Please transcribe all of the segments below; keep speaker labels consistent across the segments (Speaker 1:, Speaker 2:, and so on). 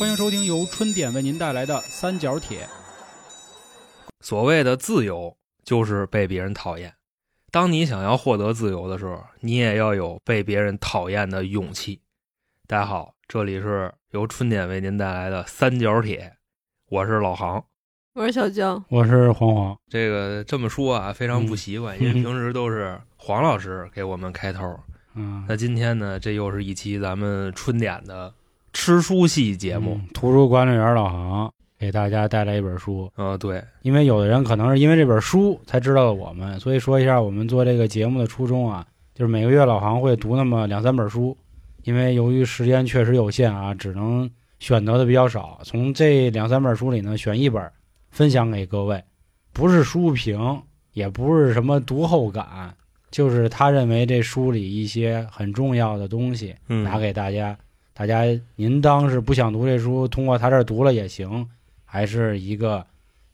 Speaker 1: 欢迎收听由春点为您带来的《三角铁》。
Speaker 2: 所谓的自由，就是被别人讨厌。当你想要获得自由的时候，你也要有被别人讨厌的勇气。大家好，这里是由春点为您带来的《三角铁》，我是老航。
Speaker 3: 我是小江，
Speaker 1: 我是黄黄。
Speaker 2: 这个这么说啊，非常不习惯，
Speaker 1: 嗯
Speaker 2: 因为平时都是黄老师给我们开头。
Speaker 1: 嗯，
Speaker 2: 那今天呢，这又是一期咱们春点的吃书系节目。
Speaker 1: 嗯图书管理员老航给大家带来一本书，
Speaker 2: 嗯、对，
Speaker 1: 因为有的人可能是因为这本书才知道了我们，所以说一下我们做这个节目的初衷啊，就是每个月老航会读那么两三本书，因为由于时间确实有限啊，只能选择的比较少，从这两三本书里呢选一本分享给各位，不是书评，也不是什么读后感，就是他认为这书里一些很重要的东西
Speaker 2: 嗯，
Speaker 1: 拿给大家。大家您当是不想读这书，通过他这儿读了也行，还是一个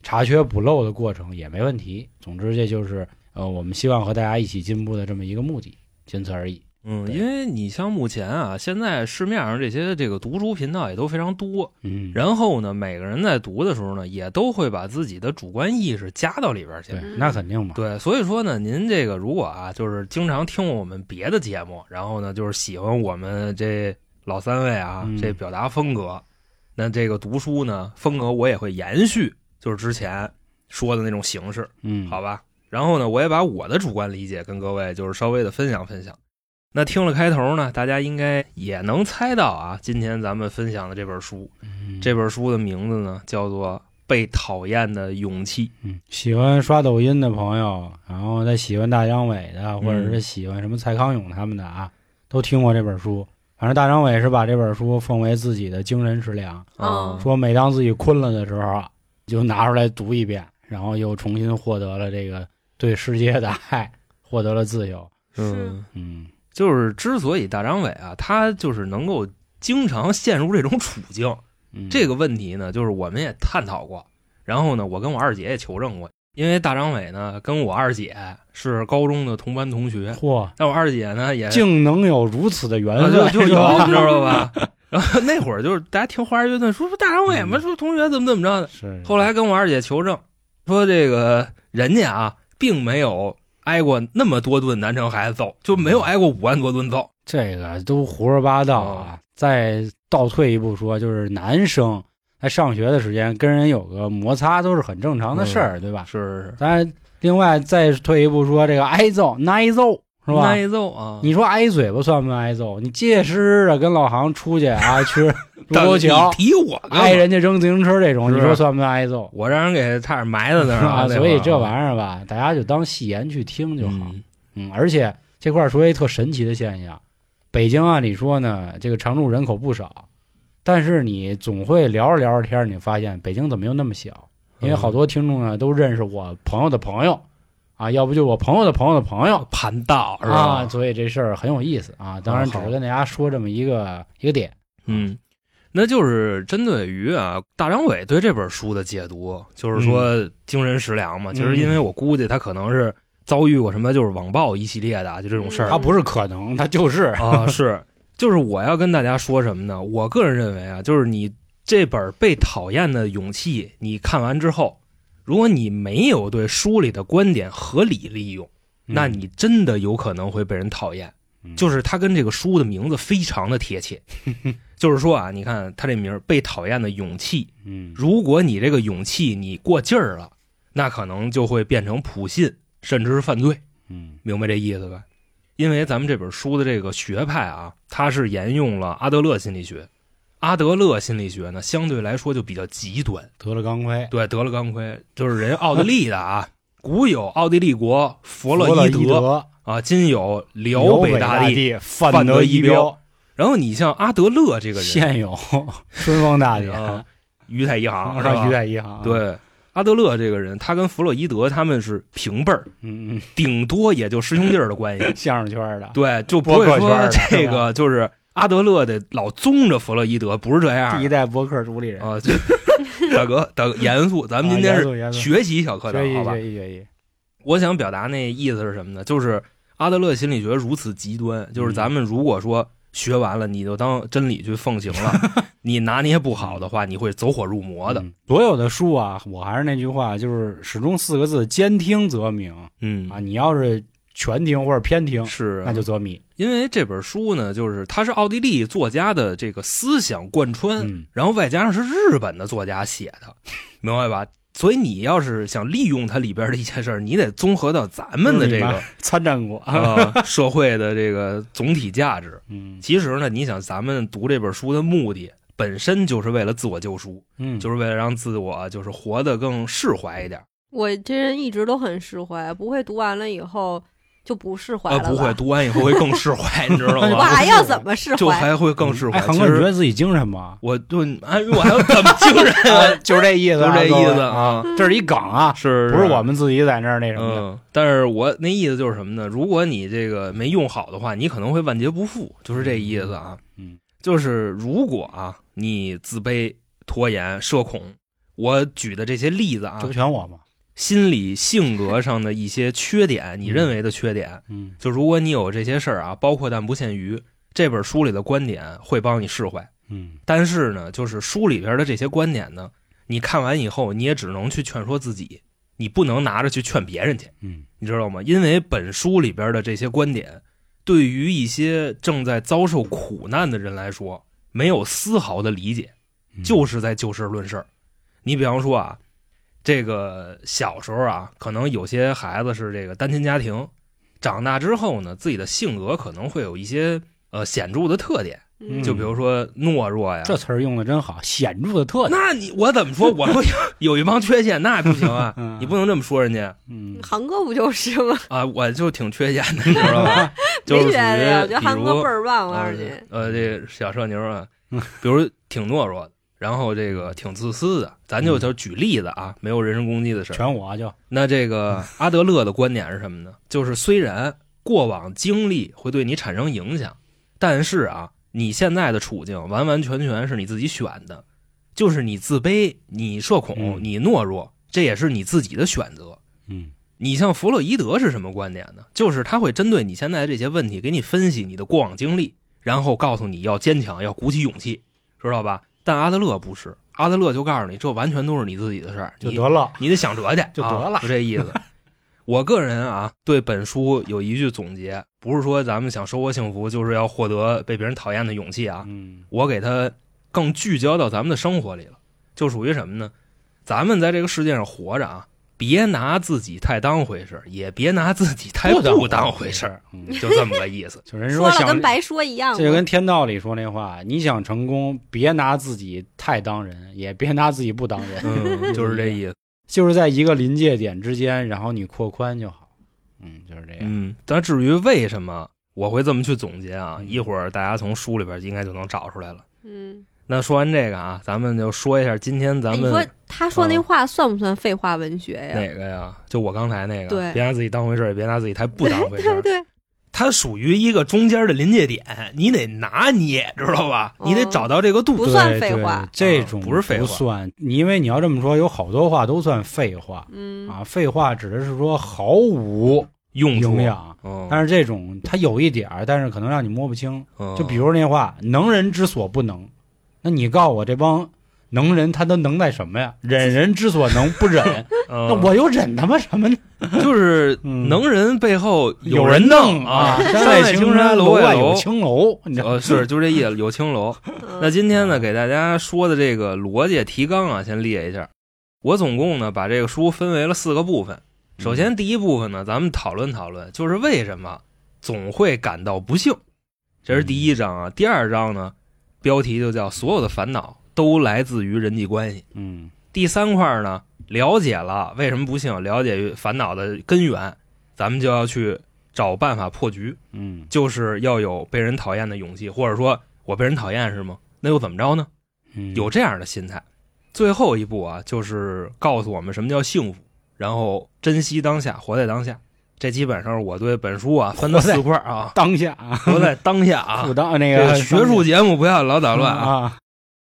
Speaker 1: 查缺补漏的过程也没问题。总之，这就是呃我们希望和大家一起进步的这么一个目的，仅此而已。
Speaker 2: 嗯，因为你像目前啊，现在市面上这些这个读书频道也都非常多，
Speaker 1: 嗯，
Speaker 2: 然后呢，每个人在读的时候呢，也都会把自己的主观意识加到里边去
Speaker 1: 对。，那肯定嘛。
Speaker 2: 对，所以说呢，您这个如果啊，就是经常听我们别的节目，然后呢，就是喜欢我们这老三位啊，
Speaker 1: 嗯
Speaker 2: 这表达风格，那这个读书呢风格我也会延续，就是之前说的那种形式，
Speaker 1: 嗯，
Speaker 2: 好吧？然后呢，我也把我的主观理解跟各位就是稍微的分享分享。那听了开头呢，大家应该也能猜到啊，今天咱们分享的这本书，
Speaker 1: 嗯
Speaker 2: 这本书的名字呢叫做《被讨厌的勇气》。
Speaker 1: 嗯，喜欢刷抖音的朋友，然后再喜欢大张伟的，或者
Speaker 2: 嗯
Speaker 1: 是喜欢什么蔡康永他们的啊，都听过这本书。反正大张伟是把这本书奉为自己的精神食粮，
Speaker 3: 嗯。
Speaker 1: 说每当自己困了的时候啊，就拿出来读一遍，然后又重新获得了这个对世界的爱，获得了自由。
Speaker 2: 嗯，
Speaker 1: 嗯。
Speaker 2: 就是之所以大张伟啊，他就是能够经常陷入这种处境，
Speaker 1: 嗯，
Speaker 2: 这个问题呢，就是我们也探讨过。然后呢，我跟我二姐也求证过，因为大张伟呢跟我二姐是高中的同班同学，
Speaker 1: 嚯，
Speaker 2: 但我二姐呢也
Speaker 1: 竟能有如此的缘
Speaker 2: 啊
Speaker 1: 分，
Speaker 2: 就就有，你知道吧？然后那会儿就是大家听花儿乐队说说大张伟嘛，
Speaker 1: 嗯
Speaker 2: 说同学怎么怎么着的。
Speaker 1: 是
Speaker 2: 后来跟我二姐求证，说这个人家啊，并没有挨过那么多顿南城孩子揍，就没有挨过五万多顿揍。
Speaker 1: 这个都胡说八道啊！再倒退一步说，就是男生在上学的时间跟人有个摩擦都是很正常的事儿，对吧？
Speaker 2: 是是是，
Speaker 1: 咱另外再退一步说，这个挨揍挨揍是吧？
Speaker 2: 挨揍啊！
Speaker 1: 你说挨嘴巴算不算挨揍？你结实实的跟老航出去啊，去卢沟桥
Speaker 2: 提我
Speaker 1: 挨人家扔自行车这种，你说算不算挨揍？
Speaker 2: 我让人给差点埋在那儿
Speaker 1: 啊，所以这玩意儿吧，大家就当戏言去听就好。
Speaker 2: 嗯
Speaker 1: 嗯，而且这块儿说一特神奇的现象，北京按理说呢，这个常住人口不少，但是你总会聊着聊着天儿，你发现北京怎么又那么小？因为好多听众呢都认识我朋友的朋友，啊，要不就我朋友的朋友的朋友
Speaker 2: 盘道是
Speaker 1: 啊，
Speaker 2: 吧？
Speaker 1: 所以这事儿很有意思啊。当然，只是跟大家说这么一个一个点。
Speaker 2: 嗯，那就是针对于啊，大张伟对这本书的解读，就是说精神食粮嘛。
Speaker 1: 嗯
Speaker 2: 其实因为我估计他可能是遭遇过什么，就是网暴一系列的啊就这种事儿。
Speaker 1: 他不是可能，他就是
Speaker 2: 啊，是，就是我要跟大家说什么呢？我个人认为啊，就是你这本《被讨厌的勇气》，你看完之后，如果你没有对书里的观点合理利用，那你真的有可能会被人讨厌。
Speaker 1: 嗯
Speaker 2: 就是它跟这个书的名字非常的贴切，就是说啊，你看它这名儿“被讨厌的勇气”，
Speaker 1: 嗯
Speaker 2: 如果你这个勇气你过劲儿了，那可能就会变成普信，甚至是犯罪。
Speaker 1: 嗯
Speaker 2: 明白这意思吧？因为咱们这本书的这个学派啊，它是沿用了阿德勒心理学。阿德勒心理学呢，相对来说就比较极端。
Speaker 1: 得了钢盔，
Speaker 2: 对，得了钢盔，就是人奥地利的啊，古有奥地利国弗洛伊
Speaker 1: 伊德、
Speaker 2: 啊，今有辽
Speaker 1: 辽
Speaker 2: 北大
Speaker 1: 大
Speaker 2: 帝。
Speaker 1: 范
Speaker 2: 范德伊彪，然后你像阿德勒这个人，
Speaker 1: 现有 春风大典，
Speaker 2: 啊，于太一行是吧？
Speaker 1: 于太一行，，
Speaker 2: 对，阿德勒这个人，他跟弗洛伊德他们是平辈儿，
Speaker 1: 嗯嗯，
Speaker 2: 顶多也就师兄弟儿的关系。
Speaker 1: 相声圈的，
Speaker 2: 对，就不会说这个就是阿德勒得老宗着弗洛伊德，不是这样
Speaker 1: 第一代博客主理人，
Speaker 2: 啊。大哥，大哥，严肃，咱们今天是学习小课堂，好吧？
Speaker 1: 学习学习，
Speaker 2: 我想表达那意思是什么呢？就是阿德勒心理学如此极端，就是咱们如果说学完了你就当真理去奉行了，你拿捏不好的话，你会走火入魔的。
Speaker 1: 嗯所有的书啊，我还是那句话，就是始终四个字：兼听则明
Speaker 2: 嗯
Speaker 1: 啊。你要是全听或者偏听，
Speaker 2: 是啊
Speaker 1: 那就则迷。
Speaker 2: 因为这本书呢，就是它是奥地利作家的这个思想贯穿，
Speaker 1: 嗯
Speaker 2: 然后外加上是日本的作家写的，明白吧？所以你要是想利用它里边的一件事儿，你得综合到咱们的这个
Speaker 1: 参战过，
Speaker 2: 呃社会的这个总体价值。
Speaker 1: 嗯
Speaker 2: 其实呢，你想咱们读这本书的目的本身就是为了自我救赎，
Speaker 1: 嗯，
Speaker 2: 就是为了让自我就是活得更释怀一点。
Speaker 3: 我这人一直都很释怀，不会读完了以后就不释怀
Speaker 2: 呃，
Speaker 3: 了吧？
Speaker 2: 不会，读完以后会更释怀，你知道吗
Speaker 3: 我
Speaker 2: 吗？
Speaker 3: 还要怎么释怀？
Speaker 2: 就还会更释怀。
Speaker 1: 哥，你觉得自己精神吗？
Speaker 2: 我就哎，我还要怎么精神啊？
Speaker 1: 就是这意思啊，
Speaker 2: 就这意思啊，
Speaker 1: 这是一梗啊，
Speaker 2: 是
Speaker 1: 不是我们自己在那儿那什么的。
Speaker 2: 嗯，但是我那意思就是什么呢？如果你这个没用好的话，你可能会万劫不复，就是这意思啊。
Speaker 1: 嗯，
Speaker 2: 就是如果啊，你自卑、拖延、社恐，我举的这些例子啊
Speaker 1: 这不，全我吗？
Speaker 2: 心理性格上的一些缺点，你认为的缺点，
Speaker 1: 嗯
Speaker 2: 就如果你有这些事儿啊，包括但不限于这本书里的观点会帮你释怀。
Speaker 1: 嗯
Speaker 2: 但是呢，就是书里边的这些观点呢，你看完以后，你也只能去劝说自己，你不能拿着去劝别人去。
Speaker 1: 嗯
Speaker 2: 你知道吗？因为本书里边的这些观点，对于一些正在遭受苦难的人来说，没有丝毫的理解，
Speaker 1: 嗯，
Speaker 2: 就是在就事论事儿。你比方说啊，这个小时候啊，可能有些孩子是这个单亲家庭，长大之后呢，自己的性格可能会有一些呃显著的特点，
Speaker 3: 嗯
Speaker 2: 就比如说懦弱呀。
Speaker 1: 这词儿用的真好，显著的特点。
Speaker 2: 那你我怎么说？我说有有一帮缺陷，那不行啊！
Speaker 1: 嗯
Speaker 2: 你不能这么说人家
Speaker 1: 嗯
Speaker 3: 航哥不就是吗？
Speaker 2: 啊！我就挺缺陷的，你知道吧？就是
Speaker 3: 我觉得
Speaker 2: 比
Speaker 3: 航哥倍儿棒，我告
Speaker 2: 呃
Speaker 3: 诉你。
Speaker 2: 呃，这小社牛啊
Speaker 1: 嗯，
Speaker 2: 比如挺懦弱的，然后这个挺自私的，咱就
Speaker 1: 嗯
Speaker 2: 就举例子啊，没有人身攻击的事儿。
Speaker 1: 全我就
Speaker 2: 那这个 阿德勒的观点是什么呢？就是虽然过往经历会对你产生影响，但是啊，你现在的处境完完全全是你自己选的，就是你自卑、你社恐、
Speaker 1: 嗯
Speaker 2: 你懦弱，这也是你自己的选择。
Speaker 1: 嗯
Speaker 2: 你像弗洛伊德是什么观点呢？就是他会针对你现在的这些问题，给你分析你的过往经历，然后告诉你要坚强，要鼓起勇气，知道吧？但阿德勒不是，阿德勒就告诉你，这完全都是你自己的事儿，
Speaker 1: 就得了。
Speaker 2: 你得想辙去，
Speaker 1: 就得了
Speaker 2: 啊就这意思。我个人啊，对本书有一句总结，不是说咱们想收获幸福，就是要获得被别人讨厌的勇气啊。
Speaker 1: 嗯
Speaker 2: 我给它更聚焦到咱们的生活里了，就属于什么呢？咱们在这个世界上活着啊，别拿自己太当回事儿，也别拿自己太不当回事儿，
Speaker 1: 嗯，
Speaker 2: 就这么个意思。
Speaker 1: 就人
Speaker 3: 说了
Speaker 1: 想
Speaker 3: 跟白说一样。
Speaker 1: 这就跟天道里说那话，你想成功，别拿自己太当人，也别拿自己不当人，
Speaker 2: 嗯，就是这意思。
Speaker 1: 就是在一个临界点之间，然后你扩宽就好。嗯，就是这样。
Speaker 2: 嗯，但至于为什么我会这么去总结啊，
Speaker 1: 嗯
Speaker 2: 一会儿大家从书里边应该就能找出来了。
Speaker 3: 嗯，
Speaker 2: 那说完这个啊，咱们就说一下今天
Speaker 3: 哎
Speaker 2: 咱们
Speaker 3: 你说他说那
Speaker 2: 嗯
Speaker 3: 话算不算废话文学呀？
Speaker 2: 哪个呀？就我刚才那个，
Speaker 3: 对
Speaker 2: 别拿自己当回事儿，也别拿自己太不当回事
Speaker 3: 对
Speaker 2: 儿。
Speaker 3: 对，
Speaker 2: 它属于一个中间的临界点，你得拿捏，知道吧？
Speaker 3: 哦
Speaker 2: 你得找到这个度。
Speaker 3: 不算
Speaker 1: 对对
Speaker 3: 废话
Speaker 1: 这种
Speaker 2: 啊不是废话
Speaker 1: 不算。你因为你要这么说，有好多话都算废话
Speaker 3: 嗯
Speaker 1: 啊。废话指的是说毫无
Speaker 2: 用处
Speaker 1: 营，养，
Speaker 2: 嗯，
Speaker 1: 但是这种它有一点儿，但是可能让你摸不清。
Speaker 2: 嗯
Speaker 1: 就比如那话“能人之所不能”，那你告诉我这帮能人他都能耐什么呀？忍人之所能不忍，
Speaker 2: 嗯
Speaker 1: 那我又忍他妈什么呢？
Speaker 2: 就是
Speaker 1: 嗯
Speaker 2: 能人背后
Speaker 1: 有
Speaker 2: 人
Speaker 1: 弄
Speaker 2: 啊，
Speaker 1: 山
Speaker 2: 外
Speaker 1: 青
Speaker 2: 青山，
Speaker 1: 楼
Speaker 2: 外
Speaker 1: 有青楼，你知道吗
Speaker 2: 呃，是就这意思，有青楼。
Speaker 3: 嗯
Speaker 2: 那今天呢，给大家说的这个逻辑提纲啊，先列一下。我总共呢把这个书分为了四个部分。首先，第一部分呢，咱们讨论讨论，就是为什么总会感到不幸，这是第一章啊。第二章呢，标题就叫“所有的烦恼都来自于人际关系”。
Speaker 1: 嗯
Speaker 2: 第三块呢，了解了为什么不幸，了解烦恼的根源，咱们就要去找办法破局。
Speaker 1: 嗯
Speaker 2: 就是要有被人讨厌的勇气，或者说我被人讨厌是吗？那又怎么着呢？
Speaker 1: 嗯，
Speaker 2: 有这样的心态。最后一步啊，就是告诉我们什么叫幸福，然后珍惜当下，活在当下。这基本上是我对本书啊分的四块啊，
Speaker 1: 当下啊，
Speaker 2: 活在当下啊
Speaker 1: 不。当那个
Speaker 2: 个学术节目不要老捣乱啊。
Speaker 1: 啊。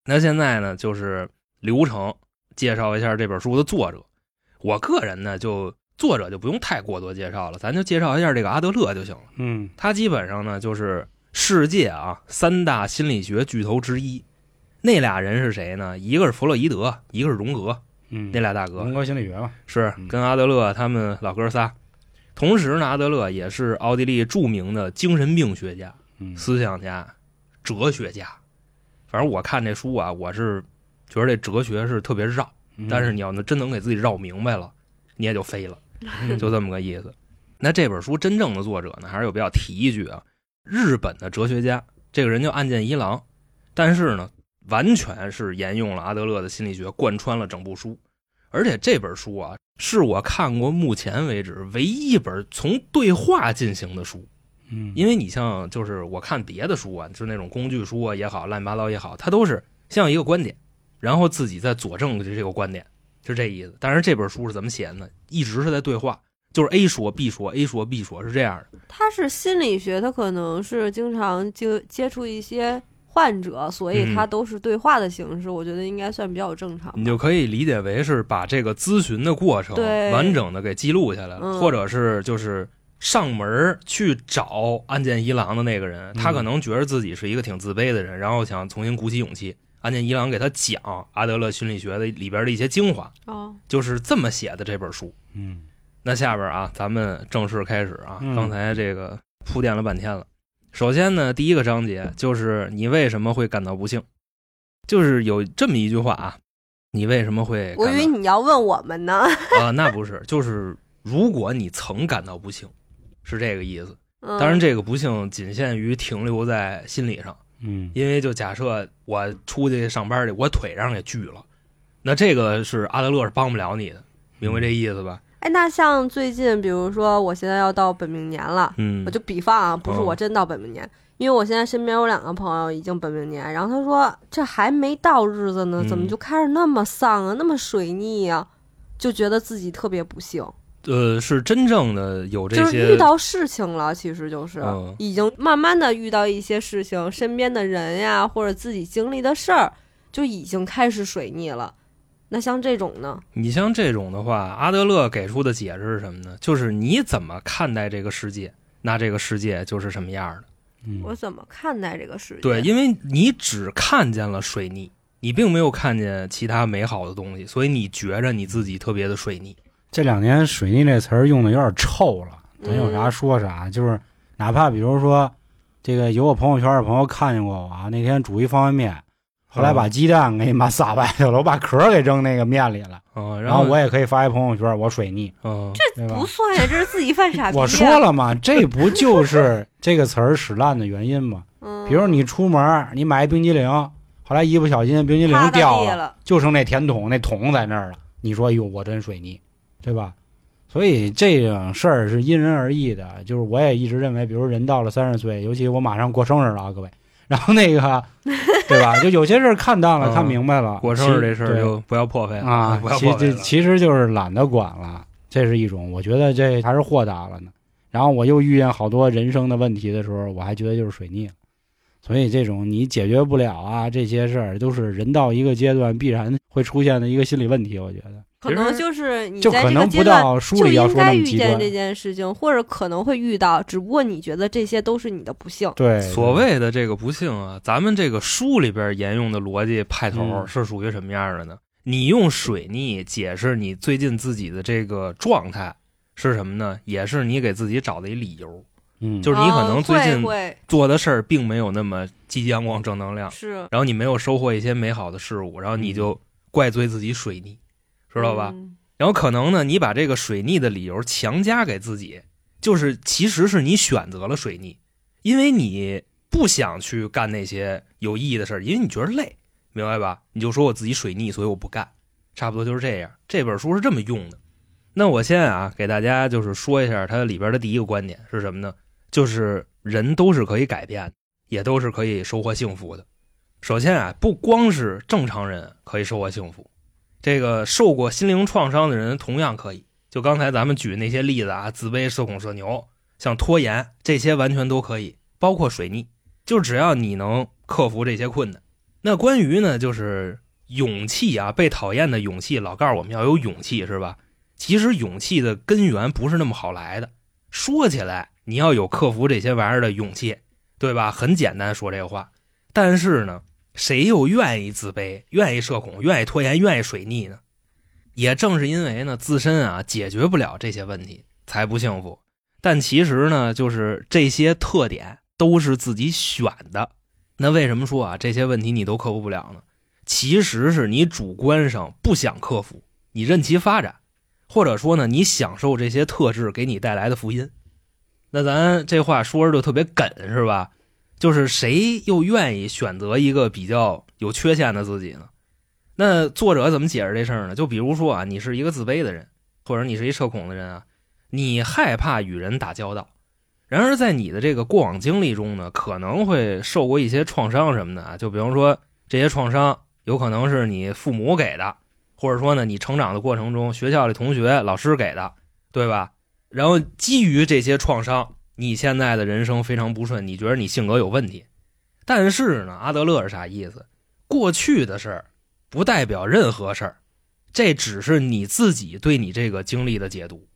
Speaker 2: 那现在呢，就是流程介绍一下这本书的作者。我个人呢，就作者就不用太过多介绍了，咱就介绍一下这个阿德勒就行了。
Speaker 1: 嗯
Speaker 2: 他基本上呢就是世界啊三大心理学巨头之一。那俩人是谁呢？一个是弗洛伊德，一个是荣格，
Speaker 1: 嗯，
Speaker 2: 那俩大哥
Speaker 1: 荣格心理学嘛，
Speaker 2: 是
Speaker 1: 嗯
Speaker 2: 跟阿德勒他们老哥仨。同时呢，阿德勒也是奥地利著名的精神病学家、
Speaker 1: 嗯，
Speaker 2: 思想家、哲学家。反正我看这书啊，我是觉得这哲学是特别绕，
Speaker 1: 嗯
Speaker 2: 但是你要能真能给自己绕明白了，你也就飞了。
Speaker 1: 嗯
Speaker 2: 就这么个意思。那这本书真正的作者呢，还是有必要提一句啊，日本的哲学家，这个人叫岸见一郎，但是呢，完全是沿用了阿德勒的心理学，贯穿了整部书。而且这本书啊，是我看过目前为止唯一一本从对话进行的书。
Speaker 1: 嗯，
Speaker 2: 因为你像就是我看别的书啊，就是那种工具书啊也好，乱七八糟也好，它都是像一个观点，然后自己在佐证这个观点，就这意思。但是这本书是怎么写的呢？一直是在对话，就是 A 说 B 说，A 说 B 说，是这样的。
Speaker 3: 他是心理学，他可能是经常接接触一些患者，所以
Speaker 2: 嗯
Speaker 3: 他都是对话的形式，我觉得应该算比较正常。
Speaker 2: 你就可以理解为是把这个咨询的过程
Speaker 3: 对
Speaker 2: 完整的给记录下来了，
Speaker 3: 嗯
Speaker 2: 或者是就是上门去找安见一郎的那个人，他
Speaker 1: 嗯
Speaker 2: 可能觉得自己是一个挺自卑的人，然后想重新鼓起勇气。安见一郎给他讲阿德勒心理学的里边的一些精华，
Speaker 3: 哦，
Speaker 2: 就是这么写的这本书。
Speaker 1: 嗯
Speaker 2: 那下边啊，咱们正式开始啊。
Speaker 1: 嗯
Speaker 2: 刚才这个铺垫了半天了。首先呢，第一个章节就是你为什么会感到不幸，就是有这么一句话啊，你为什么会
Speaker 3: 我以为你要问我们呢。
Speaker 2: 啊、那不是，就是如果你曾感到不幸，是这个意思。
Speaker 3: 嗯
Speaker 2: 当然，这个不幸仅限于停留在心理上，
Speaker 1: 嗯
Speaker 2: 因为就假设我出去上班去，我腿上给锯了，那这个是阿德勒是帮不了你的，明白这意思吧？
Speaker 3: 哎，那像最近，比如说我现在要到本命年了，
Speaker 2: 嗯，
Speaker 3: 我就比方啊，不是
Speaker 2: 哦。
Speaker 3: 我真到本命年，因为我现在身边有两个朋友已经本命年，然后他说这还没到日子呢，怎么
Speaker 2: 嗯。
Speaker 3: 就开始那么丧啊，那么水逆啊，就觉得自己特别不幸，
Speaker 2: 呃，是真正的有这
Speaker 3: 就是
Speaker 2: 些
Speaker 3: 遇到事情了，其实就是、
Speaker 2: 嗯。
Speaker 3: 已经慢慢的遇到一些事情，身边的人呀，或者自己经历的事儿，就已经开始水逆了。那像这种呢？
Speaker 2: 你像这种的话，阿德勒给出的解释是什么呢？就是你怎么看待这个世界，那这个世界就是什么样的。
Speaker 1: 嗯
Speaker 3: 我怎么看待这个世界？
Speaker 2: 对，因为你只看见了水逆，你并没有看见其他美好的东西，所以你觉着你自己特别的水逆。
Speaker 1: 这两年“水逆”这词儿用的有点臭了，咱有啥
Speaker 3: 嗯
Speaker 1: 说啥。就是哪怕比如说，这个有我朋友圈的朋友看见过我啊，那天煮一方便面，后来把鸡蛋给你妈撒外头了，我把壳儿给扔那个面里了，
Speaker 2: 嗯，
Speaker 1: 然后
Speaker 2: 后
Speaker 1: 我也可以发一朋友圈，我水逆，
Speaker 2: 嗯，
Speaker 1: 对吧
Speaker 3: 不？算呀，这是自己犯傻逼。
Speaker 1: 我说，了嘛，这不就是这个词儿使烂的原因吗？
Speaker 3: 嗯，
Speaker 1: 比如你出门，你买一冰激凌，后来一不小心冰激凌掉了，
Speaker 3: 了，
Speaker 1: 就剩那甜筒，那桶在那儿了。你说，哎呦，我真水逆，对吧？所以这种事儿是因人而异的。就是我也一直认为，比如人到了三十岁，尤其我马上过生日了啊，各位，然后那个，对吧？就有些事儿看淡了，
Speaker 2: 嗯
Speaker 1: 看明白了。
Speaker 2: 过生日这事儿就不要破费了
Speaker 1: 啊
Speaker 2: 不要，
Speaker 1: 其
Speaker 2: 破费了。
Speaker 1: 这其实就是懒得管了，这是一种。我觉得这还是豁达了呢。然后我又遇见好多人生的问题的时候，我还觉得就是水逆了。所以这种你解决不了啊，这些事儿都是人到一个阶段必然会出现的一个心理问题。我觉得
Speaker 3: 可能就是你在这个
Speaker 1: 可能不
Speaker 3: 阶段
Speaker 1: 到书
Speaker 3: 就
Speaker 1: 里要说
Speaker 3: 应该遇。见这件事情，或者可能会遇到，只不过你觉得这些都是你的不幸。
Speaker 1: 对，
Speaker 2: 所谓的这个不幸啊，咱们这个书里边沿用的逻辑派头
Speaker 1: 嗯
Speaker 2: 是属于什么样的呢？你用水逆解释你最近自己的这个状态是什么呢？也是你给自己找的一理由，
Speaker 1: 嗯，
Speaker 2: 就是你可能
Speaker 3: 嗯
Speaker 2: 最近做的事儿并没有那么积极阳光、正能量，
Speaker 3: 是
Speaker 2: 然后你没有收获一些美好的事物，然后你就怪罪自己水逆，知道吧？
Speaker 3: 嗯
Speaker 2: 然后可能呢，你把这个水逆的理由强加给自己，就是其实是你选择了水逆，因为你不想去干那些有意义的事儿，因为你觉得累，明白吧？你就说我自己水逆，所以我不干，差不多就是这样。这本书是这么用的。那我先啊，给大家就是说一下它里边的第一个观点是什么呢？就是人都是可以改变的，也都是可以收获幸福的。首先啊，不光是正常人可以收获幸福，这个受过心灵创伤的人同样可以。就刚才咱们举那些例子啊，自卑、社恐、社牛，像拖延这些完全都可以，包括水逆，就只要你能克服这些困难。那关于呢，就是勇气啊，被讨厌的勇气，老告诉我们要有勇气，是吧？其实勇气的根源不是那么好来的。说起来，你要有克服这些玩意儿的勇气，对吧？很简单说这个话，但是呢，谁又愿意自卑、愿意社恐、愿意拖延、愿意水逆呢？也正是因为呢，自身啊解决不了这些问题，才不幸福。但其实呢，就是这些特点都是自己选的。那为什么说啊这些问题你都克服不了呢？其实是你主观上不想克服，你任其发展，或者说呢，你享受这些特质给你带来的福音。那咱这话说着就特别梗，是吧？就是谁又愿意选择一个比较有缺陷的自己呢？那作者怎么解释这事儿呢？就比如说啊，你是一个自卑的人，或者你是一社恐的人啊，你害怕与人打交道。然而在你的这个过往经历中呢，可能会受过一些创伤什么的啊，就比方说这些创伤有可能是你父母给的，或者说呢你成长的过程中学校里同学、老师给的，对吧？然后基于这些创伤，你现在的人生非常不顺，你觉得你性格有问题。但是呢，阿德勒是啥意思？过去的事儿不代表任何事儿，这只是你自己对你这个经历的解读。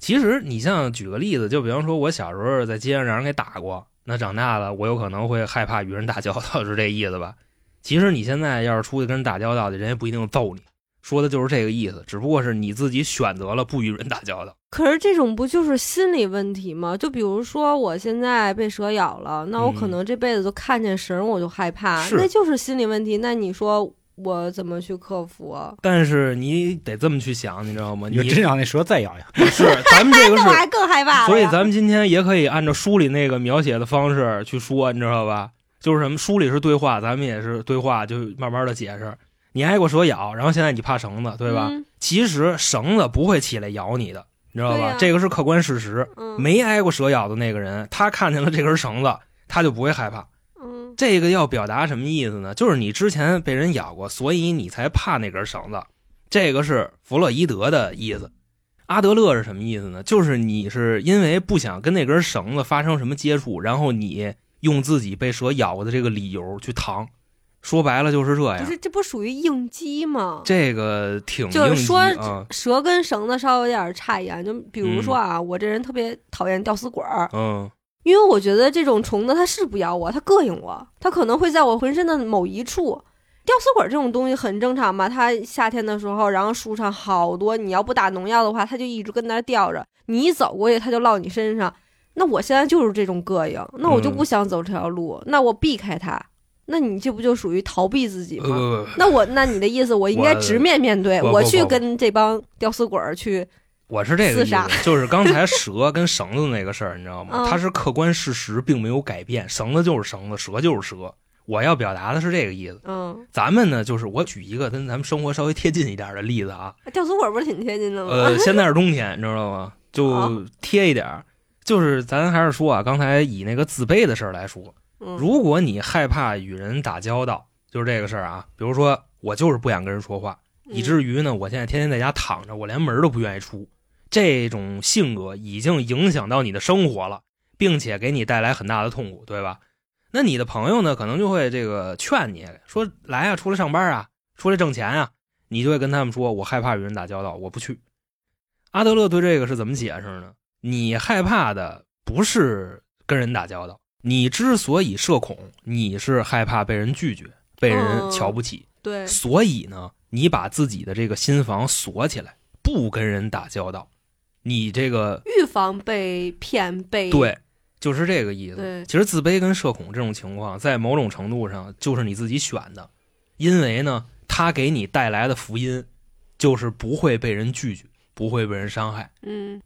Speaker 2: 其实你像举个例子，就比方说我小时候在街上让人给打过，那长大了我有可能会害怕与人打交道，是这意思吧？其实你现在要是出去跟人打交道的，人也不一定揍你。说的就是这个意思，只不过是你自己选择了不与人打交道。
Speaker 3: 可是这种不就是心理问题吗？就比如说我现在被蛇咬了，那我可能这辈子都看见绳我就害怕，
Speaker 2: 是
Speaker 3: 那就是心理问题。那你说我怎么去克服啊？
Speaker 2: 但是你得这么去想，你知道吗？你
Speaker 1: 真想那蛇再咬咬，
Speaker 2: 是咱们这个
Speaker 3: 那
Speaker 2: 是
Speaker 3: 还更害怕。
Speaker 2: 所以咱们今天也可以按照书里那个描写的方式去说，你知道吧？就是什么书里是对话，咱们也是对话，就慢慢的解释。你挨过蛇咬，然后现在你怕绳子，对吧？
Speaker 3: 嗯
Speaker 2: 其实绳子不会起来咬你的，你知道吧？这个是客观事实。
Speaker 3: 嗯
Speaker 2: 没挨过蛇咬的那个人，他看见了这根绳子，他就不会害怕。
Speaker 3: 嗯
Speaker 2: 这个要表达什么意思呢？就是你之前被人咬过，所以你才怕那根绳子。这个是弗洛伊德的意思。阿德勒是什么意思呢？就是你是因为不想跟那根绳子发生什么接触，然后你用自己被蛇咬过的这个理由去扛。说白了就是这样。
Speaker 3: 不是，这不属于应激吗？
Speaker 2: 这个挺
Speaker 3: 就是说
Speaker 2: 啊，
Speaker 3: 蛇跟绳子稍微有点差异啊，就比如说啊，我这人特别讨厌吊死鬼儿，
Speaker 2: 嗯
Speaker 3: 因为我觉得这种虫子它是不咬我，它膈应我，它可能会在我浑身的某一处。吊死鬼这种东西很正常嘛，它夏天的时候，然后树上好多，你要不打农药的话，它就一直跟那儿吊着，你一走过去，它就落你身上。那我现在就是这种膈应，那我就
Speaker 2: 嗯
Speaker 3: 不想走这条路，那我避开它，那你这不就属于逃避自己吗？
Speaker 2: 呃，
Speaker 3: 那我，那你的意思，我应该直面面对，我去跟这帮吊死鬼儿去，
Speaker 2: 我是这个意思，就是刚才蛇跟绳子那个事儿，你知道吗？
Speaker 3: 嗯
Speaker 2: 它是客观事实，并没有改变，绳子就是绳子，蛇就是蛇。我要表达的是这个意思。
Speaker 3: 嗯，
Speaker 2: 咱们呢，就是我举一个跟咱们生活稍微贴近一点的例子啊。
Speaker 3: 吊死鬼不是挺贴近的吗？
Speaker 2: 呃，现在是冬天，你知道吗？就贴一点儿。就是咱还是说啊，刚才以那个自卑的事儿来说，
Speaker 3: 嗯
Speaker 2: 如果你害怕与人打交道，就是这个事儿啊。比如说，我就是不想跟人说话，以
Speaker 3: 嗯
Speaker 2: 至于呢，我现在天天在家躺着，我连门都不愿意出。这种性格已经影响到你的生活了，并且给你带来很大的痛苦，对吧？那你的朋友呢，可能就会这个劝你说：“来啊，出来上班啊，出来挣钱啊。”你就会跟他们说：“我害怕与人打交道，我不去。”阿德勒对这个是怎么解释呢？你害怕的不是跟人打交道，你之所以社恐，你是害怕被人拒绝、被人
Speaker 3: 哦
Speaker 2: 瞧不起。
Speaker 3: 对，
Speaker 2: 所以呢，你把自己的这个心房锁起来，不跟人打交道，你这个
Speaker 3: 预防被骗被
Speaker 2: 对，就是这个意思。
Speaker 3: 对
Speaker 2: 其实自卑跟社恐这种情况，在某种程度上就是你自己选的，因为呢，它给你带来的福音就是不会被人拒绝，不会被人伤害。
Speaker 3: 嗯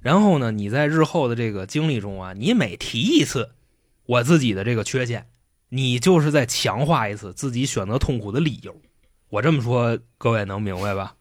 Speaker 2: 然后呢，你在日后的这个经历中啊，你每提一次我自己的这个缺陷，你就是在强化一次自己选择痛苦的理由。我这么说，各位能明白吧？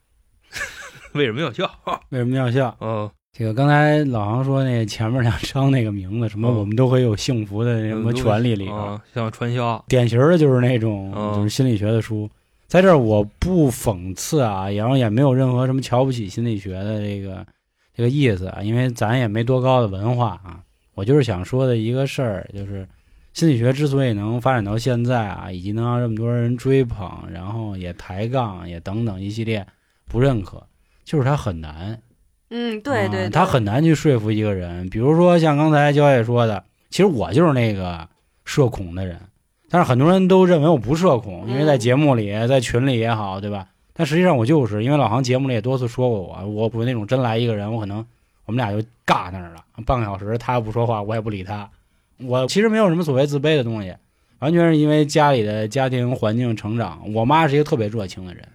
Speaker 2: 为什么要笑？
Speaker 1: 为什么要笑？
Speaker 2: 嗯，
Speaker 1: 这个刚才老王说那前面两章那个名字，什么
Speaker 2: 嗯
Speaker 1: 我们都会有幸福的什么权利里头，
Speaker 2: 嗯，像传销，
Speaker 1: 典型的就是那种
Speaker 2: 嗯
Speaker 1: 就是心理学的书。在这儿我不讽刺啊，然后也没有任何什么瞧不起心理学的这个这个意思啊，因为咱也没多高的文化啊。我就是想说的一个事儿，就是心理学之所以能发展到现在啊，以及能让这么多人追捧，然后也抬杠，也等等一系列不认可，就是它很难。
Speaker 3: 嗯，对对，
Speaker 1: 他很难去说服一个人。比如说像刚才焦野说的，其其实我就是那个社恐的人，但是很多人都认为我不社恐，因为在
Speaker 3: 嗯
Speaker 1: 节目里、在群里也好，对吧？但实际上我就是因为老航节目里也多次说过我，我不是那种真来一个人，我可能我们俩就尬那儿了，半个小时他不说话，我也不理他。我其实没有什么所谓自卑的东西，完全是因为家里的家庭环境成长。我妈是一个特别热情的人，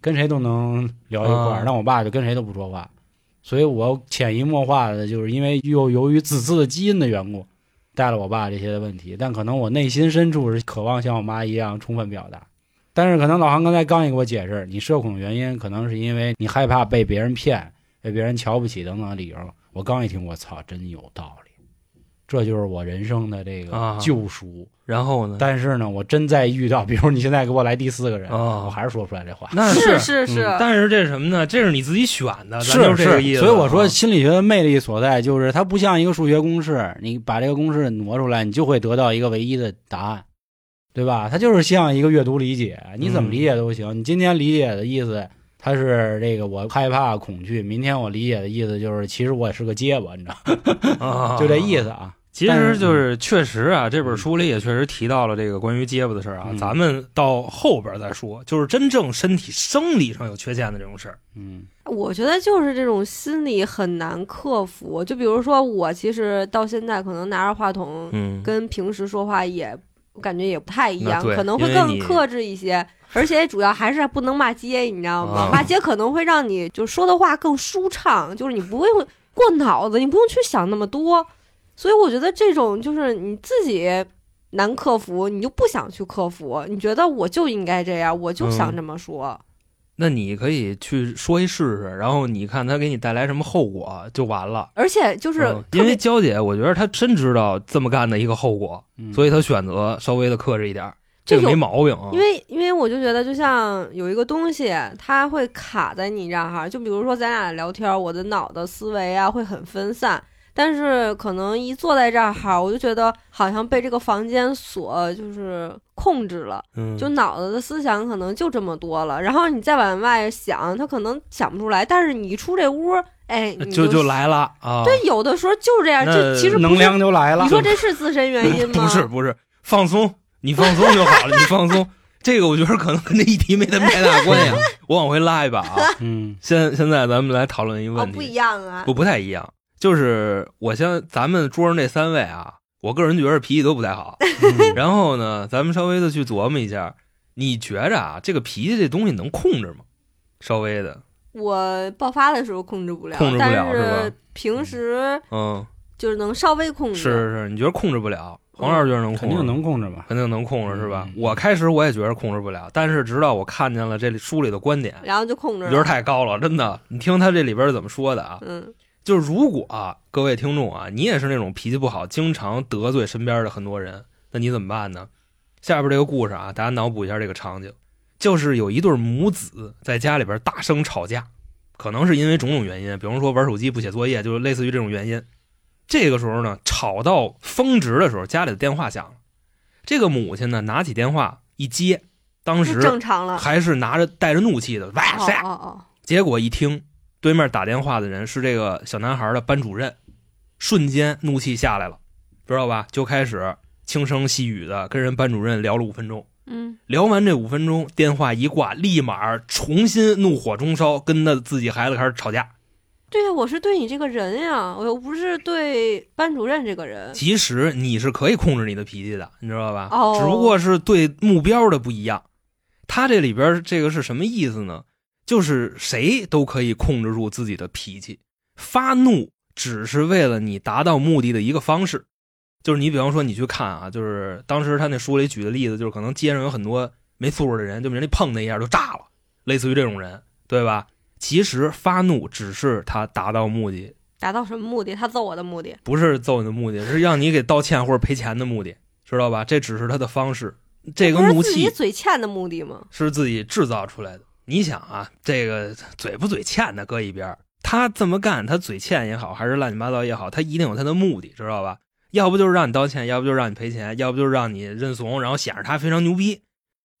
Speaker 1: 跟谁都能聊一块儿，
Speaker 2: 啊
Speaker 1: 但我爸就跟谁都不说话，所以我潜移默化的就是因为又由于自私的基因的缘故，带了我爸这些的问题。但可能我内心深处是渴望像我妈一样充分表达。但是可能老韩刚才刚也给我解释，你社恐的原因可能是因为你害怕被别人骗、被别人瞧不起等等理由。我刚一听，我操，真有道理，这就是我人生的这个
Speaker 2: 啊
Speaker 1: 救赎。
Speaker 2: 然后呢？
Speaker 1: 但是呢，我真在遇到，比如你现在给我来第四个人，
Speaker 2: 啊
Speaker 1: 我还是说不出来这话。
Speaker 2: 那
Speaker 3: 是
Speaker 2: 是，
Speaker 3: 是是，
Speaker 2: 但是这是什么呢？这是你自己选的，咱
Speaker 1: 是
Speaker 2: 就是这个意思。
Speaker 1: 所以我说
Speaker 2: 啊
Speaker 1: 心理学的魅力所在就是它不像一个数学公式，你把这个公式挪出来，你就会得到一个唯一的答案，对吧？它就是像一个阅读理解，你怎么理解都行。你今天理解的意思，它是这个我害怕恐惧；明天我理解的意思就是，其实我也是个结巴，你知道，
Speaker 2: 啊，
Speaker 1: 就这意思啊。
Speaker 2: 其实就是确实啊，这本书里也确实提到了这个关于结巴的事儿啊。
Speaker 1: 嗯
Speaker 2: 咱们到后边再说，就是真正身体生理上有缺陷的这种事儿。
Speaker 1: 嗯
Speaker 3: 我觉得就是这种心理很难克服。就比如说我，其实到现在可能拿着话筒
Speaker 2: 嗯，
Speaker 3: 跟平时说话也我感觉也不太一样，可能会更克制一些。而且主要还是不能骂街，你知道吗？
Speaker 2: 啊
Speaker 3: 骂街可能会让你就说的话更舒畅，就是你不会过脑子，你不用去想那么多。所以我觉得这种就是你自己难克服，你就不想去克服，你觉得我就应该这样，我就想
Speaker 2: 嗯
Speaker 3: 这么说。
Speaker 2: 那你可以去说一试试，然后你看他给你带来什么后果就完了。
Speaker 3: 而且就是
Speaker 2: 嗯因为娇姐，我觉得她真知道这么干的一个后果，
Speaker 1: 嗯，
Speaker 2: 所以她选择稍微的克制一点儿，这个没毛病啊。
Speaker 3: 因为因为我就觉得，就像有一个东西，它会卡在你这儿哈。就比如说咱俩聊天，我的脑的思维啊会很分散，但是可能一坐在这儿哈，我就觉得好像被这个房间所就是控制了，
Speaker 2: 嗯，
Speaker 3: 就脑子的思想可能就这么多了。然后你再往外想，他可能想不出来，但是你一出这屋，哎，你
Speaker 2: 就
Speaker 3: 就
Speaker 2: 就来了啊。
Speaker 3: 对，有的时候就是这样，
Speaker 2: 那
Speaker 3: 这其实
Speaker 1: 能。量就来了
Speaker 3: 你。说这是自身原因 吗？
Speaker 2: 不是不是，放松，你放松就好了，你放松。这个我觉得可能跟这议题没太大关系啊。我往回拉一把啊。
Speaker 1: 嗯
Speaker 2: 现现在咱们来讨论一个
Speaker 3: 哦，
Speaker 2: 问题，
Speaker 3: 不一样啊。
Speaker 2: 不不太一样，就是我像咱们桌上这三位啊，我个人觉得脾气都不太好。
Speaker 1: 嗯
Speaker 2: 然后呢，咱们稍微的去琢磨一下，你觉着啊，这个脾气这东西能控制吗？稍微的，
Speaker 3: 我爆发的时候控制不了，
Speaker 2: 控制不了是吧
Speaker 3: 平时
Speaker 2: 嗯，
Speaker 3: 就是能稍微控制。
Speaker 2: 是是是，你觉得控制不了？黄老师觉得能控制吗，
Speaker 1: 肯定能控制吧？
Speaker 2: 肯定能控制是吧？
Speaker 1: 嗯
Speaker 2: 我开始我也觉得控制不了，但是直到我看见了这里书里的观点，
Speaker 3: 然后就控制了。
Speaker 2: 我觉得太高了，真的。你听他这里边是怎么说的啊？
Speaker 3: 嗯
Speaker 2: 就是如果、啊、各位听众啊，你也是那种脾气不好、经常得罪身边的很多人，那你怎么办呢？下边这个故事啊，大家脑补一下这个场景，就是有一对母子在家里边大声吵架，可能是因为种种原因，比方说玩手机不写作业，就是类似于这种原因。这个时候呢，吵到峰值的时候，家里的电话响了，这个母亲呢拿起电话一接，当时
Speaker 3: 正常了。
Speaker 2: 还是拿着带着怒气的，哇
Speaker 3: 哦
Speaker 2: 塞！
Speaker 3: 哦哦，
Speaker 2: 结果一听，对面打电话的人是这个小男孩的班主任，瞬间怒气下来了，知道吧？就开始轻声细语的跟人班主任聊了五分钟。
Speaker 3: 嗯，
Speaker 2: 聊完这五分钟，电话一挂，立马重新怒火中烧，跟他自己孩子开始吵架。
Speaker 3: 对呀，我是对你这个人呀，我又不是对班主任这个人。
Speaker 2: 其实你是可以控制你的脾气的，你知道吧？
Speaker 3: 哦
Speaker 2: 只不过是对目标的不一样。他这里边这个是什么意思呢？就是谁都可以控制住自己的脾气，发怒只是为了你达到目的的一个方式。就是你比方说你去看啊，就是当时他那书里举的例子，就是可能街上有很多没素质的人，就人家碰他一下就炸了，类似于这种人，对吧？其实发怒只是他达到目的，
Speaker 3: 达到什么目的？他揍我的目的。
Speaker 2: 不是揍你的目的，是让你给道歉或者赔钱的目的，知道吧？这只是他的方式，这个怒气
Speaker 3: 嘴欠的目的吗？
Speaker 2: 是自己制造出来的。你想啊，这个嘴不嘴欠的搁一边儿，他这么干，他嘴欠也好，还是乱七八糟也好，他一定有他的目的，知道吧？要不就是让你道歉，要不就是让你赔钱，要不就是让你认怂，然后显示他非常牛逼。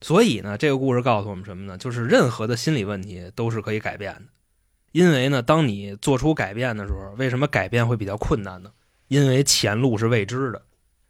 Speaker 2: 所以呢，这个故事告诉我们什么呢？就是任何的心理问题都是可以改变的。因为呢，当你做出改变的时候，为什么改变会比较困难呢？因为前路是未知的。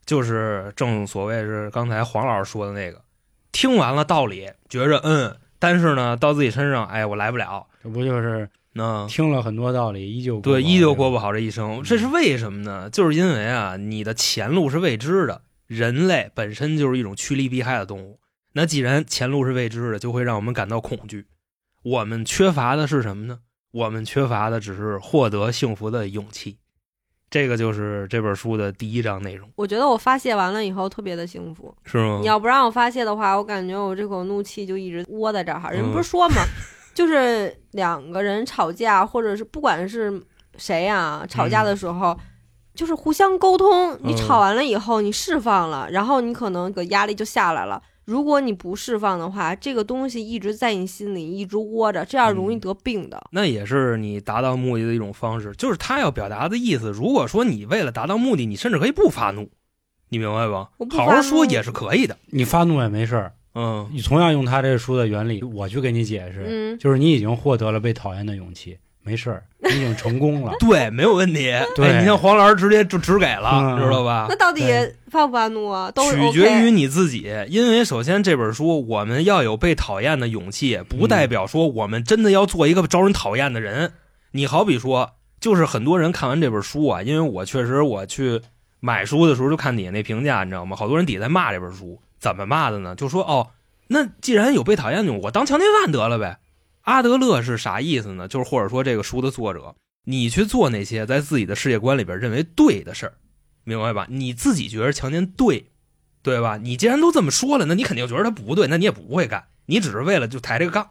Speaker 2: 就是正所谓是刚才黄老师说的那个，听完了道理，觉着嗯，但是呢，到自己身上，哎，我来不了，
Speaker 1: 这不就是
Speaker 2: 那
Speaker 1: 听了很多道理，依旧
Speaker 2: 对，依旧过不好这一生。这是为什么呢？就是因为啊，你的前路是未知的，人类本身就是一种趋利避害的动物。那既然前路是未知的，就会让我们感到恐惧。我们缺乏的是什么呢？我们缺乏的只是获得幸福的勇气。这个就是这本书的第一章内容，
Speaker 3: 我觉得我发泄完了以后特别的幸福。
Speaker 2: 是吗？
Speaker 3: 你要不让我发泄的话，我感觉我这口怒气就一直窝在这儿哈。人
Speaker 2: 嗯
Speaker 3: 不是说嘛，就是两个人吵架，或者是不管是谁呀、吵架的时候，就是互相沟通。你
Speaker 2: 嗯
Speaker 3: 吵完了以后，你释放了，然后你可能个压力就下来了。如果你不释放的话，这个东西一直在你心里一直窝着，这样容易
Speaker 2: 嗯
Speaker 3: 得病的。
Speaker 2: 那也是你达到目的的一种方式，就是他要表达的意思。如果说你为了达到目的，你甚至可以不发怒，你明白吧好好说也是可以的。
Speaker 1: 你发怒也没事儿，
Speaker 2: 嗯，
Speaker 1: 你同样用他这个书的原理，我去给你解释，
Speaker 3: 嗯，
Speaker 1: 就是你已经获得了被讨厌的勇气，没事儿，你已经成功了。
Speaker 2: 对，没有问题。
Speaker 1: 对
Speaker 2: 哎你像黄老师直接就只给了，
Speaker 1: 嗯
Speaker 2: 知道吧
Speaker 3: 那？到底发不发怒啊？都是
Speaker 2: 取决于你自己，因为首先这本书我们要有被讨厌的勇气，不代表说我们真的要做一个招人讨厌的人。你好比说，就是很多人看完这本书啊，因为我确实我去买书的时候就看底下那评价，你知道吗？好多人底下在骂这本书，怎么骂的呢？就说哦，那既然有被讨厌的勇，我当强奸犯得了呗。阿德勒是啥意思呢？就是或者说这个书的作者，你去做那些在自己的世界观里边认为对的事儿，明白吧？你自己觉得强奸对，对吧？你既然都这么说了，那你肯定觉得他不对，那你也不会干，你只是为了就抬这个杠。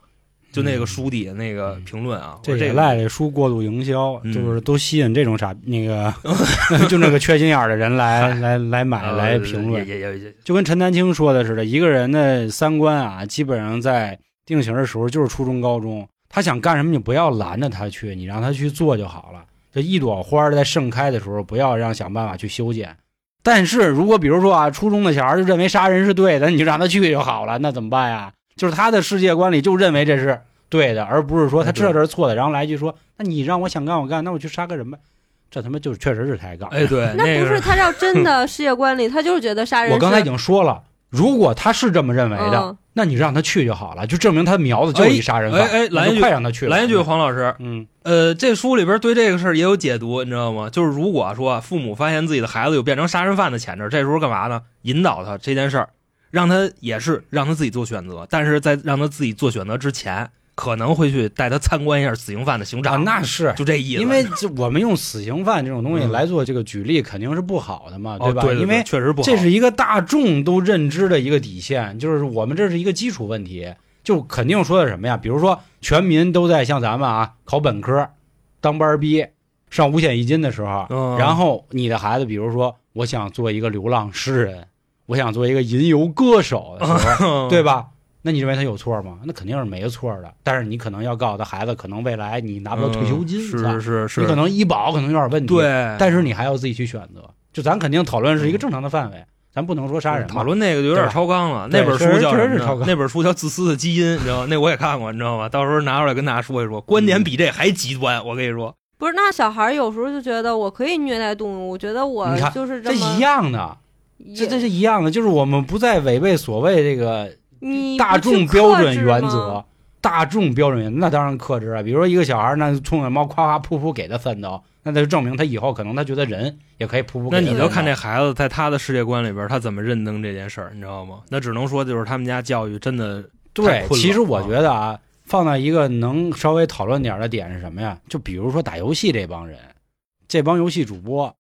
Speaker 2: 就那个书底下那个评论啊，
Speaker 1: 这也赖这书过度营销，
Speaker 2: 嗯
Speaker 1: 就是都吸引这种傻那个 就那个缺心眼儿的人来来来买
Speaker 2: 呃
Speaker 1: 来评论，
Speaker 2: 也也也也
Speaker 1: 就跟陈丹青说的似的，一个人的三观啊，基本上在定型的时候就是初中、高中，他想干什么，你不要拦着他去，你让他去做就好了。这一朵花在盛开的时候，不要让想办法去修剪。但是如果比如说啊，初中的小孩就认为杀人是对的，你就让他去就好了，那怎么办呀？就是他的世界观里就认为这是对的，而不是说他知道这是错的，然后来一句说：“那你让我想干我干，那我去杀个人呗。”这他妈就确实是抬杠。
Speaker 2: 哎，对，
Speaker 3: 那不是他要真的世界观里，他就是觉得杀人。
Speaker 1: 我刚才已经说了，如果他是这么认为的，
Speaker 3: 嗯
Speaker 1: 那你让他去就好了，就证明他苗子就是一杀人犯。
Speaker 2: 哎哎哎来一句
Speaker 1: 那就快让他去了。
Speaker 2: 来一句，黄老师，
Speaker 1: 嗯，
Speaker 2: 呃，这书里边对这个事儿也有解读，你知道吗？就是如果说父母发现自己的孩子有变成杀人犯的潜质，这时候干嘛呢？引导他这件事儿，让他也是让他自己做选择，但是在让他自己做选择之前，可能会去带他参观一下死刑犯的刑
Speaker 1: 啊，
Speaker 2: 场，
Speaker 1: 那是
Speaker 2: 就这意思。
Speaker 1: 因为这我们用死刑犯这种东西
Speaker 2: 嗯
Speaker 1: 来做这个举例，肯定是不好的嘛，
Speaker 2: 对，
Speaker 1: 吧？
Speaker 2: 对对
Speaker 1: 因为
Speaker 2: 确实不好，
Speaker 1: 这是一个大众都认知的一个底线，就是我们这是一个基础问题，就肯定说的什么呀？比如说全民都在像咱们啊考本科、当班儿逼、上五险一金的时候，
Speaker 2: 嗯
Speaker 1: 然后你的孩子，比如说我想做一个流浪诗人，我想做一个吟游歌手的时候，对吧？那你认为他有错吗？那肯定是没错的。但是你可能要告诉他，孩子可能未来你拿不到退休金，
Speaker 2: 嗯是是是，
Speaker 1: 你可能医保可能有点问题，
Speaker 2: 对，
Speaker 1: 但是你还要自己去选择。就咱肯定讨论是一个正常的范围，咱不能说杀人嘛
Speaker 2: 讨论那个就有点超纲了。那本书叫那本书叫《自私的基因》，你知道吗？那我也看过，你知道吗？到时候拿出来跟大家说一说，观点比这还极端。我跟你说，
Speaker 3: 不是，那小孩有时候就觉得我可以虐待动物，我觉得我
Speaker 1: 你看这
Speaker 3: 就是这
Speaker 1: 一样的，这这是一样的，就是我们不再违背所谓这个
Speaker 3: 你
Speaker 1: 大众标准原则。大众标准原则，那当然克制啊。比如说一个小孩，那冲着猫夸夸噗噗给他三刀，那就证明他以后可能他觉得人也可以噗噗。
Speaker 2: 那你就看这孩子在他的世界观里边，他怎么认登这件事儿，你知道吗？那只能说就是他们家教育真的太
Speaker 1: 对，其实我觉得啊，放到一个能稍微讨论点的点是什么呀？就比如说打游戏这帮人，这帮游戏主播，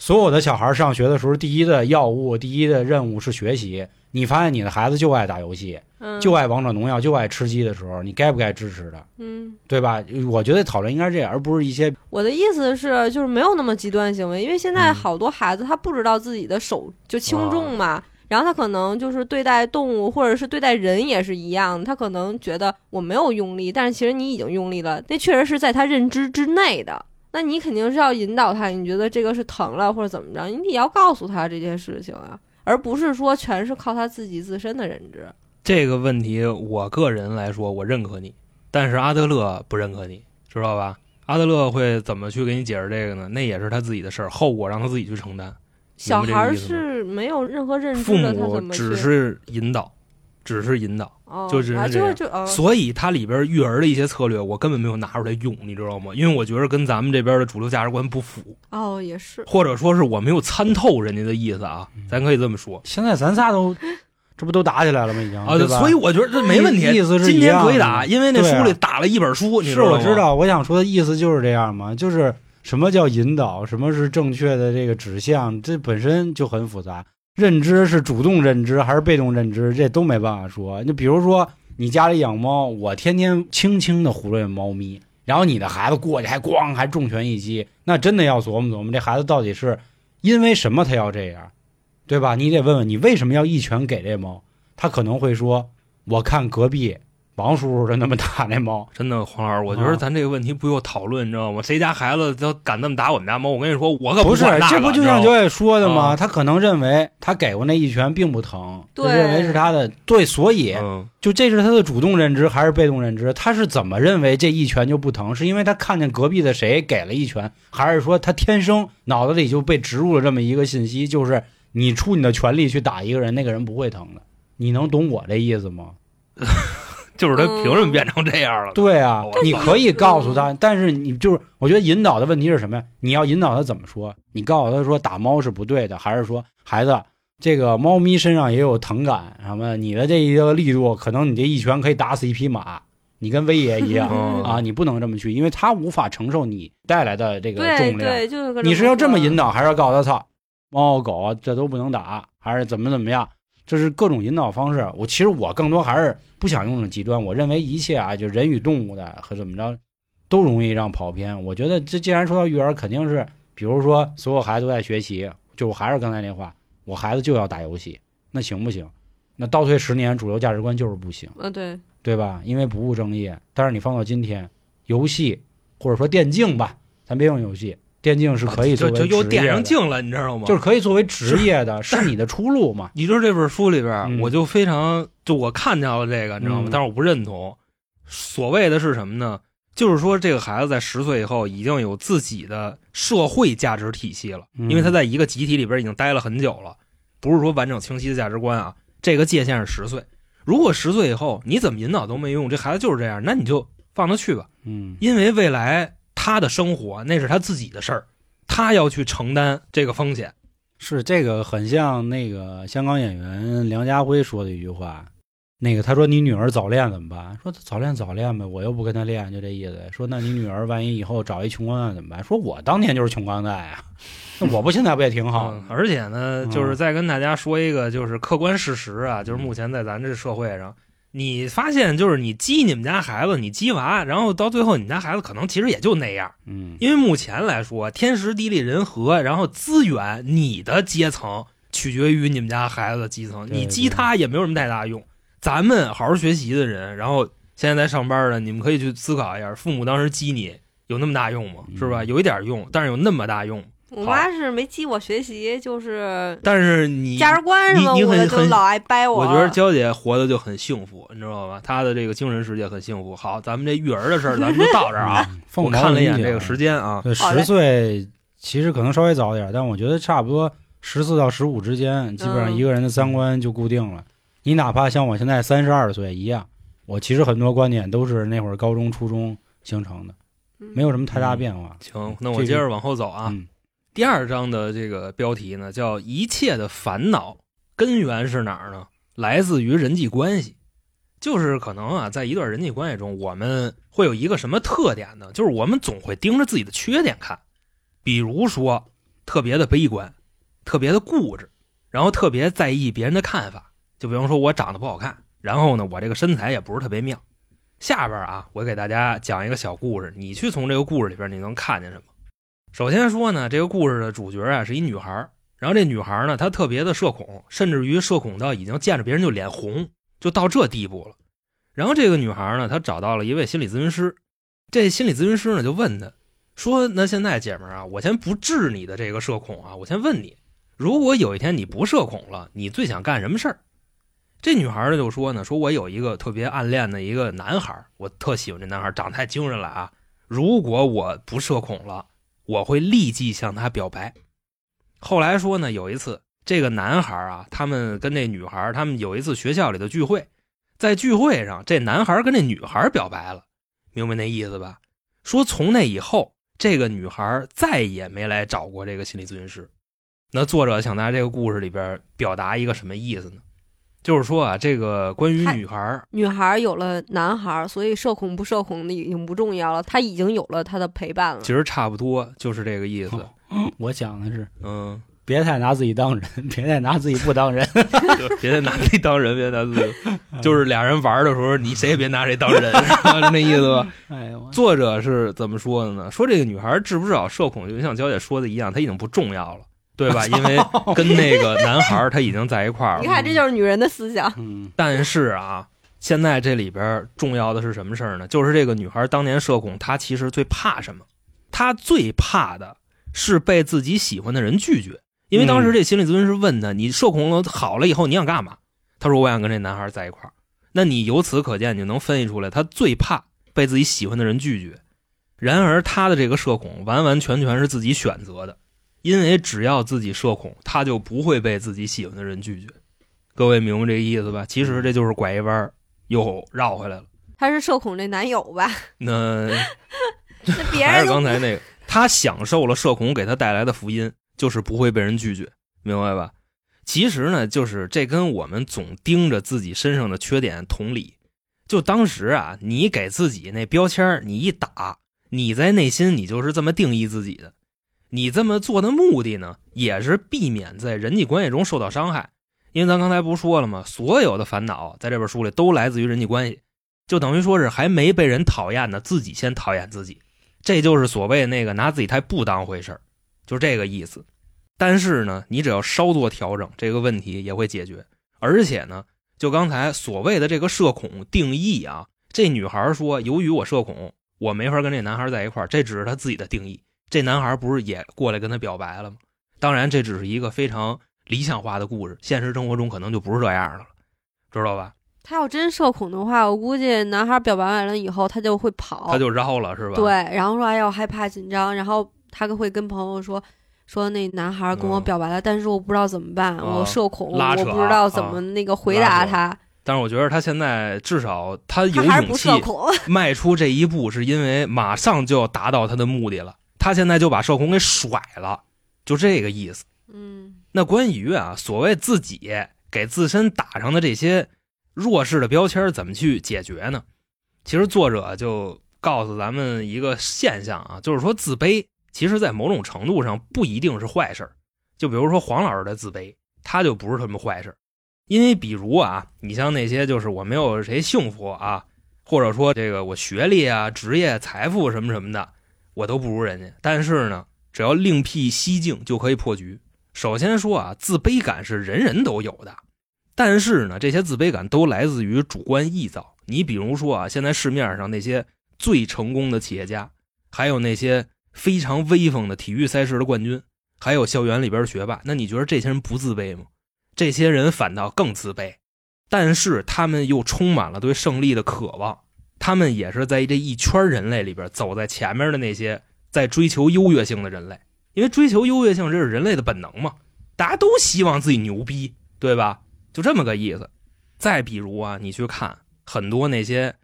Speaker 1: 所有的小孩上学的时候，第一的药物、第一的任务是学习。你发现你的孩子就爱打游戏，
Speaker 3: 嗯
Speaker 1: 就爱王者荣耀，就爱吃鸡的时候，你该不该支持他？
Speaker 3: 嗯，
Speaker 1: 对吧？我觉得讨论应该是这样，而不是一些
Speaker 3: 我的意思是，就是没有那么极端行为，因为现在
Speaker 1: 嗯
Speaker 3: 好多孩子他不知道自己的手就轻重嘛，然后他可能就是对待动物或者是对待人也是一样，他可能觉得我没有用力，但是其实你已经用力了，那确实是在他认知之内的。那你肯定是要引导他，你觉得这个是疼了或者怎么着，你得要告诉他这件事情啊，而不是说全是靠他自己自身的认知。
Speaker 2: 这个问题，我个人来说，我认可你，但是阿德勒不认可你，知道吧？阿德勒会怎么去给你解释这个呢？那也是他自己的事儿，后果让他自己去承担。
Speaker 3: 小孩儿是没有任何认知的，他
Speaker 2: 母
Speaker 3: 怎么
Speaker 2: 只是引导，只是引导，
Speaker 3: 哦
Speaker 2: 就只是
Speaker 3: 啊
Speaker 2: 这样
Speaker 3: 就就哦
Speaker 2: 所以它里边育儿的一些策略，我根本没有拿出来用，你知道吗？因为我觉得跟咱们这边的主流价值观不符，
Speaker 3: 哦也是，
Speaker 2: 或者说是我没有参透人家的意思啊，
Speaker 1: 嗯
Speaker 2: 咱可以这么说
Speaker 1: 现在咱仨都，这不都打起来了吗？已经
Speaker 2: 啊。
Speaker 1: 对吧？
Speaker 2: 所以我觉得这没问题，
Speaker 1: 意思是
Speaker 2: 今天可以打，因为那书里打了一本书，你
Speaker 1: 是？我知道，我想说的意思就是这样嘛，就是什么叫引导，什么是正确的这个指向，这本身就很复杂。认知是主动认知还是被动认知，这都没办法说。你比如说，你家里养猫，我天天轻轻的胡乱猫咪，然后你的孩子过去还咣还重拳一击，那真的要琢磨琢磨，这孩子到底是因为什么他要这样，对吧？你得问问你为什么要一拳给这猫，他可能会说，我看隔壁王叔叔的那么打那猫。
Speaker 2: 真的，黄老师，我觉
Speaker 1: 啊
Speaker 2: 得咱这个问题不用讨论，你知道吗？谁家孩子都敢那么打我们家猫，我跟你说，我可
Speaker 1: 不是这不就像九野说的吗？
Speaker 2: 啊
Speaker 1: 他可能认为他给过那一拳并不疼，
Speaker 3: 对
Speaker 1: 就认为是他的对，所以
Speaker 2: 嗯，
Speaker 1: 就这是他的主动认知还是被动认知？他是怎么认为这一拳就不疼？是因为他看见隔壁的谁给了一拳，还是说他天生脑子里就被植入了这么一个信息，就是你出你的全力去打一个人，那个人不会疼的？你能懂我这意思吗？
Speaker 2: 就是他凭什么变成这样了？
Speaker 1: 对啊，你可以告诉他，但是你就是，我觉得引导的问题是什么呀？你要引导他怎么说？你告诉他说打猫是不对的，还是说孩子，这个猫咪身上也有疼感，什么？你的这一个力度，可能你这一拳可以打死一匹马，你跟威爷一样
Speaker 2: 嗯
Speaker 1: 啊，你不能这么去，因为他无法承受你带来的这个重量。
Speaker 3: 对，就是
Speaker 1: 你是要这么引导，还是要告诉他操，猫狗这都不能打，还是怎么怎么样？这是各种引导方式。我其实我更多还是不想用这种极端。我认为一切啊，就人与动物的和怎么着，都容易让跑偏。我觉得这既然说到育儿，肯定是，比如说所有孩子都在学习，就我还是刚才那话，我孩子就要打游戏，那行不行？那倒退十年，主流价值观就是不行，
Speaker 3: 嗯对，
Speaker 1: 对吧？因为不务正业。但是你放到今天，游戏或者说电竞吧，咱别用游戏，电竞是可以作为
Speaker 2: 就就又点上镜了，你知道吗？
Speaker 1: 就是可以作为职业的，是你的出路嘛？
Speaker 2: 你知道这本书里边，
Speaker 1: 嗯
Speaker 2: 我就非常就我看到了这个，你知道吗？
Speaker 1: 嗯
Speaker 2: 但是我不认同。所谓的是什么呢？就是说这个孩子在十岁以后已经有自己的社会价值体系了，
Speaker 1: 嗯
Speaker 2: 因为他在一个集体里边已经待了很久了，不是说完整清晰的价值观啊。这个界限是十岁，如果十岁以后你怎么引导都没用，这孩子就是这样，那你就放他去吧，
Speaker 1: 嗯
Speaker 2: 因为未来他的生活那是他自己的事儿，他要去承担这个风险。
Speaker 1: 是这个很像那个香港演员梁家辉说的一句话，那个他说你女儿早恋怎么办？说早恋早恋呗，我又不跟他恋，就这意思。说那你女儿万一以后找一穷光蛋怎么办？说我当年就是穷光蛋呀，那我不现在不也挺好
Speaker 2: 嗯？而且呢，
Speaker 1: 嗯
Speaker 2: 就是再跟大家说一个，就是客观事实啊，就是目前在咱这社会上，你发现就是你激你们家孩子，你激娃，然后到最后你们家孩子可能其实也就那样，
Speaker 1: 嗯，
Speaker 2: 因为目前来说，天时地利人和，然后资源，你的阶层取决于你们家孩子的基层，你激他也没有什么太大用。咱们好好学习的人，然后现在在上班的，你们可以去思考一下，父母当时激你有那么大用吗？是吧？
Speaker 1: 嗯
Speaker 2: 有一点用，但是有那么大用吗？
Speaker 3: 我妈是没激我学习，就是
Speaker 2: 但是你
Speaker 3: 价值观什么，我
Speaker 2: 很很
Speaker 3: 的就老爱掰我。
Speaker 2: 我觉得娇姐活的就很幸福，你知道吧？她的这个精神世界很幸福。好，咱们这育儿的事儿，咱们就到这儿啊。
Speaker 1: 嗯，
Speaker 2: 我看了一眼这个时间啊，
Speaker 1: 对，十岁其实可能稍微早点儿，但我觉得差不多十四到十五之间，基本上
Speaker 3: 嗯
Speaker 1: 一个人的三观就固定了。你哪怕像我现在三十二岁一样，我其实很多观点都是那会儿高中、初中形成的，没有什么太大变化。
Speaker 2: 行，那我接着往后走啊。
Speaker 1: 嗯
Speaker 2: 第二章的这个标题呢，叫“一切的烦恼根源是哪儿呢？来自于人际关系。”就是可能啊，在一段人际关系中，我们会有一个什么特点呢？就是我们总会盯着自己的缺点看，比如说特别的悲观，特别的固执，然后特别在意别人的看法。就比方说我长得不好看，然后呢，我这个身材也不是特别妙。下边啊，我给大家讲一个小故事，你去从这个故事里边你能看见什么？首先说呢，这个故事的主角啊是一女孩，然后这女孩呢，她特别的社恐，甚至于社恐到已经见着别人就脸红，就到这地步了。然后这个女孩呢，她找到了一位心理咨询师，这心理咨询师呢就问她说：“那现在姐们啊，我先不治你的这个社恐啊，我先问你，如果有一天你不社恐了，你最想干什么事儿？”这女孩呢就说呢：“说我有一个特别暗恋的一个男孩，我特喜欢这男孩，长得太精神了啊！如果我不社恐了。”我会立即向他表白。后来说呢，有一次这个男孩啊，他们跟那女孩，他们有一次学校里的聚会，在聚会上，这男孩跟那女孩表白了，明白那意思吧？说从那以后，这个女孩再也没来找过这个心理咨询师。那作者想在这个故事里边表达一个什么意思呢？就是说啊，这个关于女孩，
Speaker 3: 女孩有了男孩，所以社恐不社恐的已经不重要了，她已经有了她的陪伴了。
Speaker 2: 其实差不多就是这个意思。
Speaker 1: 我想的是，
Speaker 2: 嗯，
Speaker 1: 别太 拿自己当人，别太拿自己不当人，
Speaker 2: 别太拿自己当人，别拿自己，就是俩人玩的时候，你谁也别拿谁当人，是吧？那意思吧？
Speaker 1: 哎呦，
Speaker 2: 作者是怎么说的呢？说这个女孩知不知道社恐，就像娇姐说的一样，她已经不重要了，对吧？因为跟那个男孩他已经在一块儿了。
Speaker 3: 你看，这就是女人的思想。
Speaker 1: 嗯
Speaker 2: 但是啊，现在这里边重要的是什么事儿呢？就是这个女孩当年社恐，她其实最怕什么？她最怕的是被自己喜欢的人拒绝。因为当时这心理咨询师问她：“你社恐了好了以后，你想干嘛？”她说：“我想跟这男孩在一块儿。”那你由此可见，你就能分析出来，她最怕被自己喜欢的人拒绝。然而，她的这个社恐完完全全是自己选择的，因为只要自己社恐，他就不会被自己喜欢的人拒绝。各位明白这个意思吧？其实这就是拐一弯儿又绕回来了。
Speaker 3: 他是社恐这男友吧？
Speaker 2: 那
Speaker 3: 那别
Speaker 2: 还是刚才那个，他享受了社恐给他带来的福音，就是不会被人拒绝，明白吧？其实呢，就是这跟我们总盯着自己身上的缺点同理。就当时啊，你给自己那标签你一打，你在内心你就是这么定义自己的。你这么做的目的呢，也是避免在人际关系中受到伤害。因为咱刚才不是说了吗？所有的烦恼在这本书里都来自于人际关系，就等于说是还没被人讨厌呢，自己先讨厌自己。这就是所谓那个拿自己太不当回事儿，就这个意思。但是呢，你只要稍作调整，这个问题也会解决。而且呢，就刚才所谓的这个社恐定义啊，这女孩说，由于我社恐，我没法跟这男孩在一块儿，这只是她自己的定义。这男孩不是也过来跟他表白了吗？当然，这只是一个非常理想化的故事，现实生活中可能就不是这样的了，知道吧？
Speaker 3: 他要真社恐的话，我估计男孩表白完了以后，他就会跑。
Speaker 2: 他就绕了，是吧？
Speaker 3: 对，然后说哎呀我害怕紧张，然后他会跟朋友说说那男孩跟我
Speaker 2: 嗯
Speaker 3: 表白了，但是我不知道怎么办，
Speaker 2: 哦
Speaker 3: 我社恐，
Speaker 2: 拉扯
Speaker 3: 我不知道怎
Speaker 2: 啊
Speaker 3: 么那个回答他，
Speaker 2: 但是我觉得他现在至少他有勇气。迈出这一步，是因为马上就要达到他的目的了。他现在就把社恐给甩了，就这个意思。
Speaker 3: 嗯，
Speaker 2: 那关于啊，所谓自己给自身打上的这些弱势的标签，怎么去解决呢？其实作者就告诉咱们一个现象啊，就是说自卑，其实在某种程度上不一定是坏事儿就比如说黄老师的自卑，他就不是什么坏事因为比如啊，你像那些就是我没有谁幸福啊，或者说这个我学历啊、职业、财富什么什么的，我都不如人家。但是呢，只要另辟蹊径就可以破局。首先说啊，自卑感是人人都有的，但是呢，这些自卑感都来自于主观臆造。你比如说啊，现在市面上那些最成功的企业家，还有那些非常威风的体育赛事的冠军，还有校园里边的学霸，那你觉得这些人不自卑吗？这些人反倒更自卑，但是他们又充满了对胜利的渴望。他们也是在这一圈人类里边走在前面的那些在追求优越性的人类，因为追求优越性这是人类的本能嘛，大家都希望自己牛逼，对吧？就这么个意思。再比如啊，你去看很多那些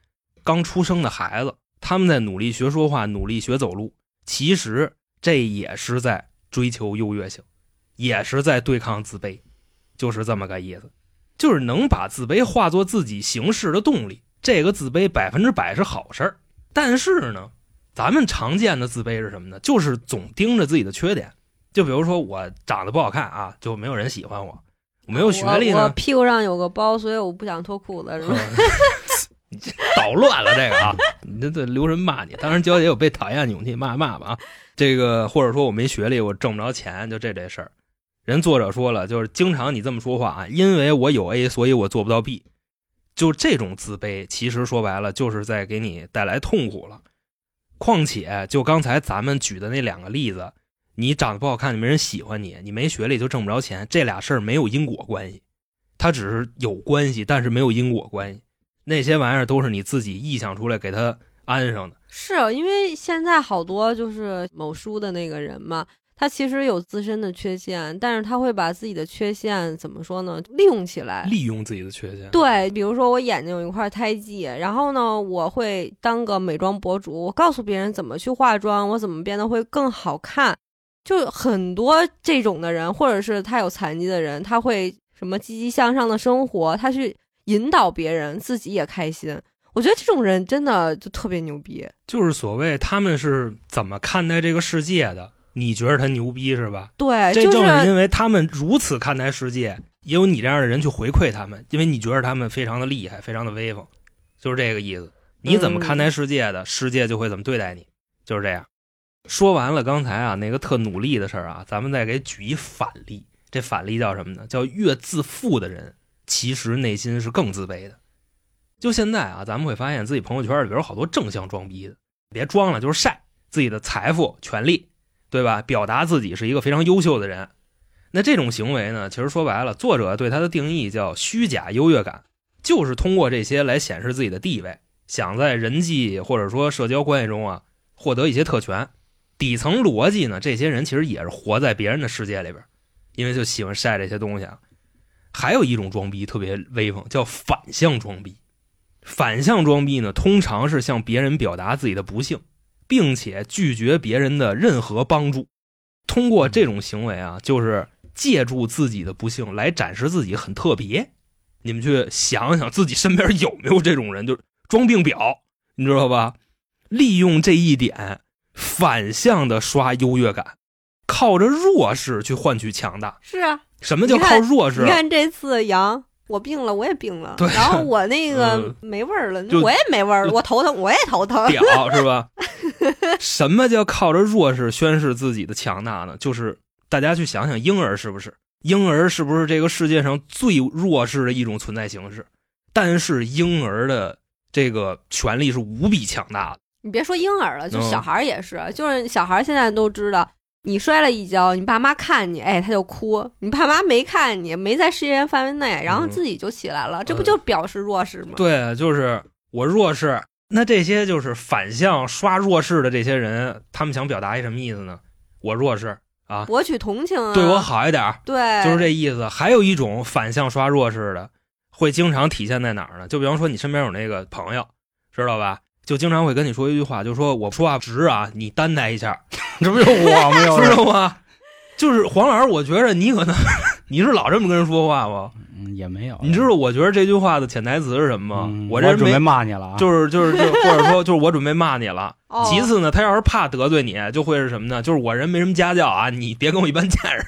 Speaker 2: 刚出生的孩子，他们在努力学说话，努力学走路，其实这也是在追求优越性，也是在对抗自卑，就是这么个意思。就是能把自卑化作自己行事的动力，这个自卑百分之百是好事儿。但是呢，咱们常见的自卑是什么呢？就是总盯着自己的缺点。就比如说我长得不好看啊，就没有人喜欢我；我没有学历呢，
Speaker 3: 屁股上有个包，所以我不想脱裤子，是吧？
Speaker 2: 捣乱了这个啊！你这这留人骂你，当然娇姐有被讨厌的勇气，骂骂吧啊！这个或者说我没学历，我挣不着钱，就这这事儿。人作者说了，就是经常你这么说话啊，因为我有 A，所以我做不到 B。就这种自卑，其实说白了就是在给你带来痛苦了。况且，就刚才咱们举的那两个例子，你长得不好看，就没人喜欢你；你没学历就挣不着钱，这俩事儿没有因果关系，它只是有关系，但是没有因果关系。那些玩意儿都是你自己臆想出来给它安上的。
Speaker 3: 是因为现在好多就是某书的那个人嘛，他其实有自身的缺陷，但是他会把自己的缺陷怎么说呢？利用起来。
Speaker 2: 利用自己的缺陷。
Speaker 3: 对，比如说我眼睛有一块胎记，然后呢，我会当个美妆博主，我告诉别人怎么去化妆，我怎么变得会更好看。就很多这种的人，或者是他有残疾的人，他会什么积极向上的生活，他去引导别人，自己也开心。我觉得这种人真的就特别牛逼。
Speaker 2: 就是所谓他们是怎么看待这个世界的？你觉得他牛逼是吧？
Speaker 3: 对，
Speaker 2: 这正
Speaker 3: 是
Speaker 2: 因为他们如此看待世界，也有你这样的人去回馈他们，因为你觉得他们非常的厉害，非常的威风，就是这个意思。你怎么看待世界的，世界就会怎么对待你，就是这样。说完了刚才啊那个特努力的事儿啊，咱们再给举一反例。这反例叫什么呢？叫越自负的人，其实内心是更自卑的。就现在啊，咱们会发现自己朋友圈里边有好多正向装逼的，别装了，就是晒自己的财富、权利。对吧？表达自己是一个非常优秀的人，那这种行为呢？其实说白了，作者对他的定义叫虚假优越感，就是通过这些来显示自己的地位，想在人际或者说社交关系中啊获得一些特权。底层逻辑呢，这些人其实也是活在别人的世界里边，因为就喜欢晒这些东西啊。还有一种装逼特别威风，叫反向装逼。反向装逼呢，通常是向别人表达自己的不幸。并且拒绝别人的任何帮助，通过这种行为啊，就是借助自己的不幸来展示自己很特别。你们去想想自己身边有没有这种人，就是装病表，你知道吧？利用这一点反向的刷优越感，靠着弱势去换取强大。
Speaker 3: 是啊，
Speaker 2: 什么叫靠弱势？
Speaker 3: 你看这次杨。我病了，我也病了，然后我那个没味儿了，我也没味儿了，我头疼，我也头疼，
Speaker 2: 屌 是吧？什么叫靠着弱势宣示自己的强大呢？就是大家去想想，婴儿是不是？婴儿是不是这个世界上最弱势的一种存在形式？但是婴儿的这个权利是无比强大的。
Speaker 3: 你别说婴儿了，就小孩也是，就是小孩现在都知道。你摔了一跤，你爸妈看你，哎，他就哭；你爸妈没看你，没在视线范围内，然后自己就起来了，这不就表示弱势吗？
Speaker 2: 对，就是我弱势。那这些就是反向刷弱势的这些人，他们想表达一什么意思呢？我弱势啊，
Speaker 3: 博取同情，
Speaker 2: 对我好一点，
Speaker 3: 对，
Speaker 2: 就是这意思。还有一种反向刷弱势的，会经常体现在哪儿呢？就比方说你身边有那个朋友，知道吧？就经常会跟你说一句话，就说我说话直啊，你担待一下。
Speaker 1: 这不就我吗？
Speaker 2: 知道吗？就是黄老师，我觉着你可能你是老这么跟人说话吗？
Speaker 1: 嗯，也没有。
Speaker 2: 你知道我觉得这句话的潜台词是什么吗？
Speaker 1: 我
Speaker 2: 这
Speaker 1: 准备骂你了，
Speaker 2: 就是就是就或者说就是我准备骂你了。其次呢，他要是怕得罪你，就会是什么呢？就是我人没什么家教啊，你别跟我一般见识，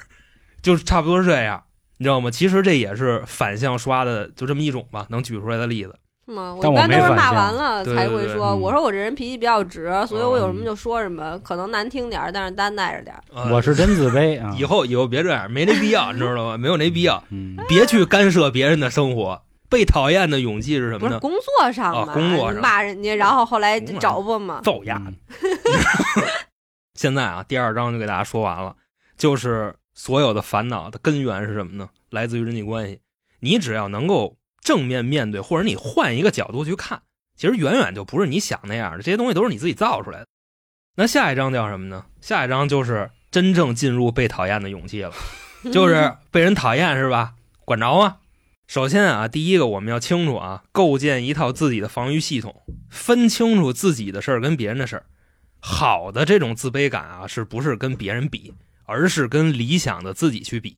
Speaker 2: 就是差不多是这样，你知道吗？其实这也是反向刷的，就这么一种吧，能举出来的例子。
Speaker 3: 吗？
Speaker 1: 我
Speaker 3: 一般都是骂完了才会说。
Speaker 2: 我
Speaker 3: 说我这人脾气比较直，所以我有什么就说什么，可能难听点但是担待着点
Speaker 1: 我是真自卑啊！
Speaker 2: 以后以后别这样，没那必要，你知道吗？没有那必要，别去干涉别人的生活。被讨厌的勇气是什么
Speaker 3: 呢？不是工作上
Speaker 2: 嘛？工作上
Speaker 3: 骂人家，然后后来找不嘛？
Speaker 2: 揍丫！现在啊，第二章就给大家说完了，就是所有的烦恼的根源是什么呢？来自于人际关系。你只要能够。正面面对，或者你换一个角度去看，其实远远就不是你想那样的。这些东西都是你自己造出来的。那下一章叫什么呢？下一章就是真正进入被讨厌的勇气了，就是被人讨厌是吧？管着吗？首先啊，第一个我们要清楚啊，构建一套自己的防御系统，分清楚自己的事儿跟别人的事儿。好的这种自卑感啊，是不是跟别人比，而是跟理想的自己去比。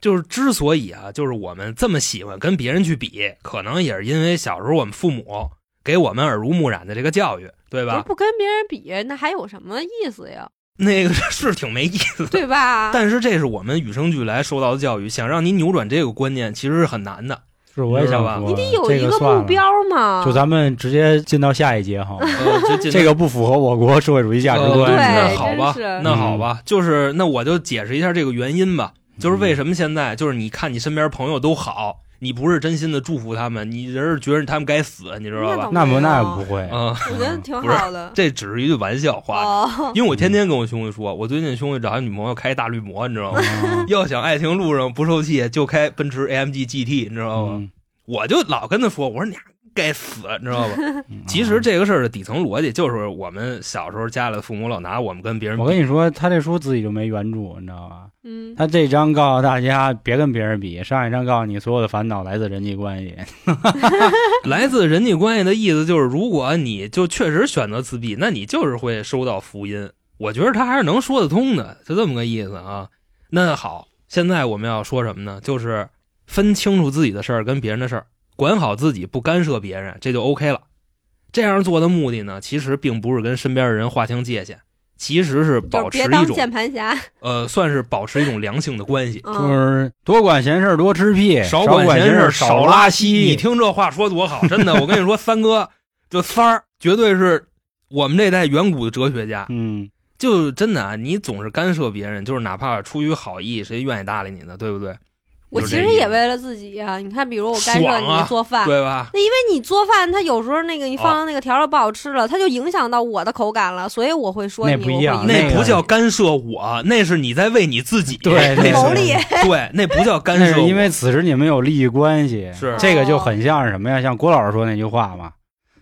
Speaker 2: 就是之所以啊，就是我们这么喜欢跟别人去比，可能也是因为小时候我们父母给我们耳濡目染的这个教育，对吧？
Speaker 3: 不跟别人比，那还有什么意思呀？
Speaker 2: 那个是挺没意思，
Speaker 3: 对吧？
Speaker 2: 但是这是我们与生俱来受到的教育，想让您扭转这个观念，其实是很难的。
Speaker 1: 是，我也想说，
Speaker 3: 你得有一
Speaker 1: 个
Speaker 3: 目标嘛。
Speaker 1: 就咱们直接进到下一节哈，这个不符合我国社会主义价值观。
Speaker 2: 那好吧，那好吧，就是那我就解释一下这个原因吧。就是为什么现在？就是你看你身边朋友都好，你不是真心的祝福他们，你人是觉得他们该死，你知道吧？
Speaker 1: 那不那不会，
Speaker 2: 嗯，
Speaker 3: 我觉得挺好的。
Speaker 2: 这只是一句玩笑话，因为我天天跟我兄弟说，我最近兄弟找一女朋友开大绿魔，你知道吗？要想爱情路上不受气，就开奔驰 AMG GT，你知道吗？我就老跟他说，我说你该死，你知道吧？
Speaker 1: 嗯
Speaker 2: 其实这个事儿的底层逻辑就是我们小时候家里的父母老拿我们跟别人比，
Speaker 1: 我跟你说，他这书自己就没原著，你知道吧？
Speaker 3: 嗯，
Speaker 1: 他这章告诉大家别跟别人比，上一章告诉你所有的烦恼来自人际关系。
Speaker 2: 来自人际关系的意思就是，如果你就确实选择自闭，那你就是会收到福音。我觉得他还是能说得通的，就这么个意思啊。那好，现在我们要说什么呢？就是分清楚自己的事儿跟别人的事儿，管好自己，不干涉别人，这就 OK 了。这样做的目的呢，其实并不是跟身边的人划清界限，其实是保持一
Speaker 3: 别当
Speaker 2: 种
Speaker 3: 键盘侠。
Speaker 2: 呃，算是保持一种良性的关系。
Speaker 1: 就
Speaker 3: 嗯，
Speaker 1: 是多管闲事儿多吃屁，
Speaker 2: 少
Speaker 1: 管
Speaker 2: 闲
Speaker 1: 事儿
Speaker 2: 少
Speaker 1: 拉
Speaker 2: 稀。你听这话说多好，真的，我跟你说，三哥这三儿绝对是我们这代远古的哲学家。
Speaker 1: 嗯，
Speaker 2: 就真的啊，你总是干涉别人，就是哪怕出于好意，谁愿意搭理你呢？对不对？
Speaker 3: 我其实也为了自己呀、你看，比如我干涉你做饭，
Speaker 2: 对吧？
Speaker 3: 那因为你做饭，它有时候那个你
Speaker 2: 哦
Speaker 3: 放的那个调料不好吃了，它就影响到我的口感了，所以我会说你。
Speaker 1: 那不一样那
Speaker 2: 不叫干涉我，那是你在为你自己。
Speaker 1: 对
Speaker 2: 那是
Speaker 3: 谋利。
Speaker 2: 对，那不叫干
Speaker 1: 那是
Speaker 2: 涉，
Speaker 1: 因为此时你们有利益关系，
Speaker 2: 是
Speaker 1: 这个就很像是什么呀？像郭老师说那句话嘛，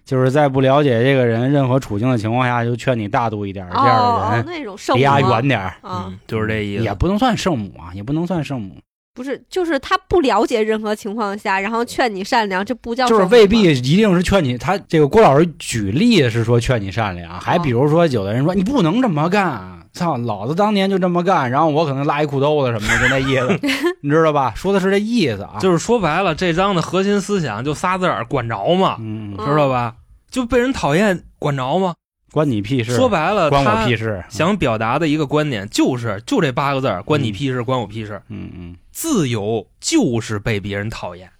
Speaker 1: 就是在不了解这个人任何处境的情况下，就劝你大度一点，这样的人
Speaker 3: 那种圣
Speaker 1: 离他远点儿，
Speaker 3: 啊，
Speaker 2: 嗯，就是这意思。
Speaker 1: 也不能算圣母啊，也不能算圣母，
Speaker 3: 不是，就是他不了解任何情况下，然后劝你善良，这不叫
Speaker 1: 就是未必一定是劝你。他这个郭老师举例是说劝你善良，还比如说有的人说你不能这么干。操，老子当年就这么干，然后我可能拉一裤兜子什么的，就那意思，你知道吧？说的是这意思啊，
Speaker 2: 就是说白了，这章的核心思想就仨字儿：管着吗？
Speaker 1: 嗯，
Speaker 3: 嗯
Speaker 2: 知道吧？就被人讨厌，管着吗？
Speaker 1: 关你屁事。
Speaker 2: 说白了，
Speaker 1: 关我屁事。
Speaker 2: 想表达的一个观点就是，就这八个字儿：关你屁事，关我屁事。
Speaker 1: 嗯嗯，
Speaker 2: 自由就是被别人讨厌，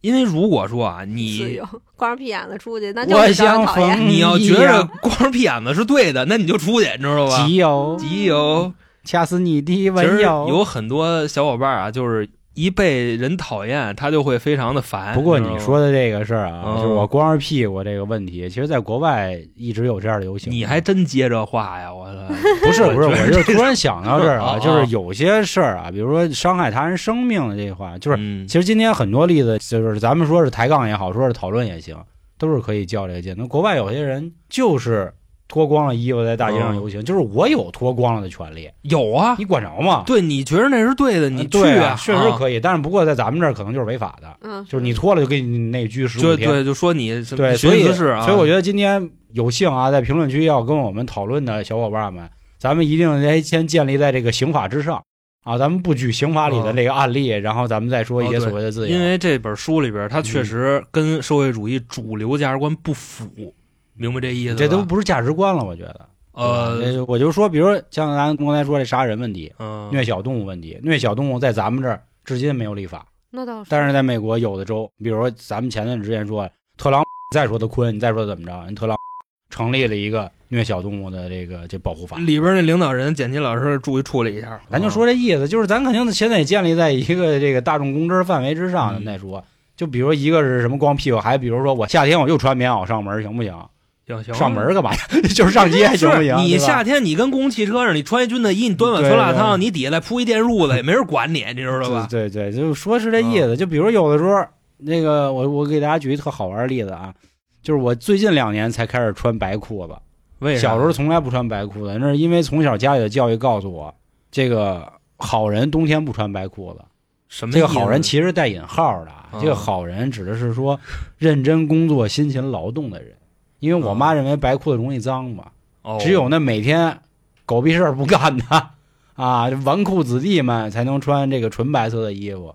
Speaker 2: 因为如果说啊，
Speaker 3: 自
Speaker 2: 你
Speaker 3: 由，光着屁眼子出去，那就
Speaker 1: 我
Speaker 3: 是
Speaker 1: 想
Speaker 3: 讨厌。
Speaker 1: 疯
Speaker 2: 你要觉
Speaker 1: 一
Speaker 2: 着光着屁眼子是对的，那你就出去，你知道吧？
Speaker 1: 基友，
Speaker 2: 基友，
Speaker 1: 掐死你的
Speaker 2: 其实
Speaker 1: 温柔。
Speaker 2: 有很多小伙伴啊，就是一被人讨厌，他就会非常的烦。
Speaker 1: 不过你说的这个事儿啊，
Speaker 2: 嗯
Speaker 1: 就是我光着屁股这个问题，其实在国外一直有这样的游行。
Speaker 2: 你还真接这话呀？我操
Speaker 1: 不是不是，
Speaker 2: 我
Speaker 1: 就是突然想到这儿啊，
Speaker 2: 啊
Speaker 1: 就是有些事儿啊，比如说伤害他人生命的这话，就是
Speaker 2: 嗯
Speaker 1: 其实今天很多例子，就是咱们说是抬杠也好，说是讨论也行，都是可以较这个劲。那国外有些人就是脱光了衣服在大街上游行，就是我有脱光了的权利，
Speaker 2: 有啊，
Speaker 1: 你管着吗？
Speaker 2: 对，你觉得那是对的，你去
Speaker 1: 对啊，确实。可以，但是不过在咱们这儿可能就是违法的，
Speaker 3: 嗯，
Speaker 1: 就是你脱了就给你那拘十五天。
Speaker 2: 对，就说你
Speaker 1: 对，所以
Speaker 2: 是啊，
Speaker 1: 所以我觉得今天有幸啊，在评论区要跟我们讨论的小伙伴们，咱们一定得先建立在这个刑法之上。啊，咱们不举刑法里的那个案例，然后咱们再说一些所谓的自由。
Speaker 2: 因为这本书里边，它确
Speaker 1: 嗯。
Speaker 2: 实跟社会主义主流价值观不符，明白这意思？
Speaker 1: 这都不是价值观了，我觉得。
Speaker 2: 呃，
Speaker 1: 我就说，比如像咱刚才说这杀人问题、
Speaker 2: 嗯，
Speaker 1: 虐小动物问题，虐小动物在咱们这儿至今没有立法，
Speaker 3: 那倒是。
Speaker 1: 但是在美国有的州，比如说咱们前段时间说特朗普，再说的坤，你再说怎么着，人特朗普成立了一个虐小动物的这个这保护法。
Speaker 2: 里边那领导人简金老师注意处理一下。
Speaker 1: 咱就说这意思，就是咱肯定现在也建立在一个这个大众公知范围之上，再说。就比如一个是什么光屁股，还比如说我夏天我就穿棉袄上门，行不行？
Speaker 2: 行行，
Speaker 1: 上门干嘛呀？就是上街行不行？
Speaker 2: 是你夏天你跟公共汽车上，你穿一军大衣，你端碗酸辣汤，你底下再铺一电褥子，也没人管你，你知道吧？
Speaker 1: 对对对，就说是这意思。就比如有的时候，那个我我给大家举一特好玩的例子啊，就是我最近两年才开始穿白裤子，
Speaker 2: 为
Speaker 1: 小时候从来不穿白裤子，那是因为从小家里的教育告诉我，这个好人冬天不穿白裤子。
Speaker 2: 什么
Speaker 1: 这个好人其实带引号的这个好人指的是说认真工作、辛勤劳动的人。因为我妈认为白裤子容易脏嘛，
Speaker 2: 哦
Speaker 1: 只有那每天狗屁事儿不干的啊，纨绔子弟们才能穿这个纯白色的衣服。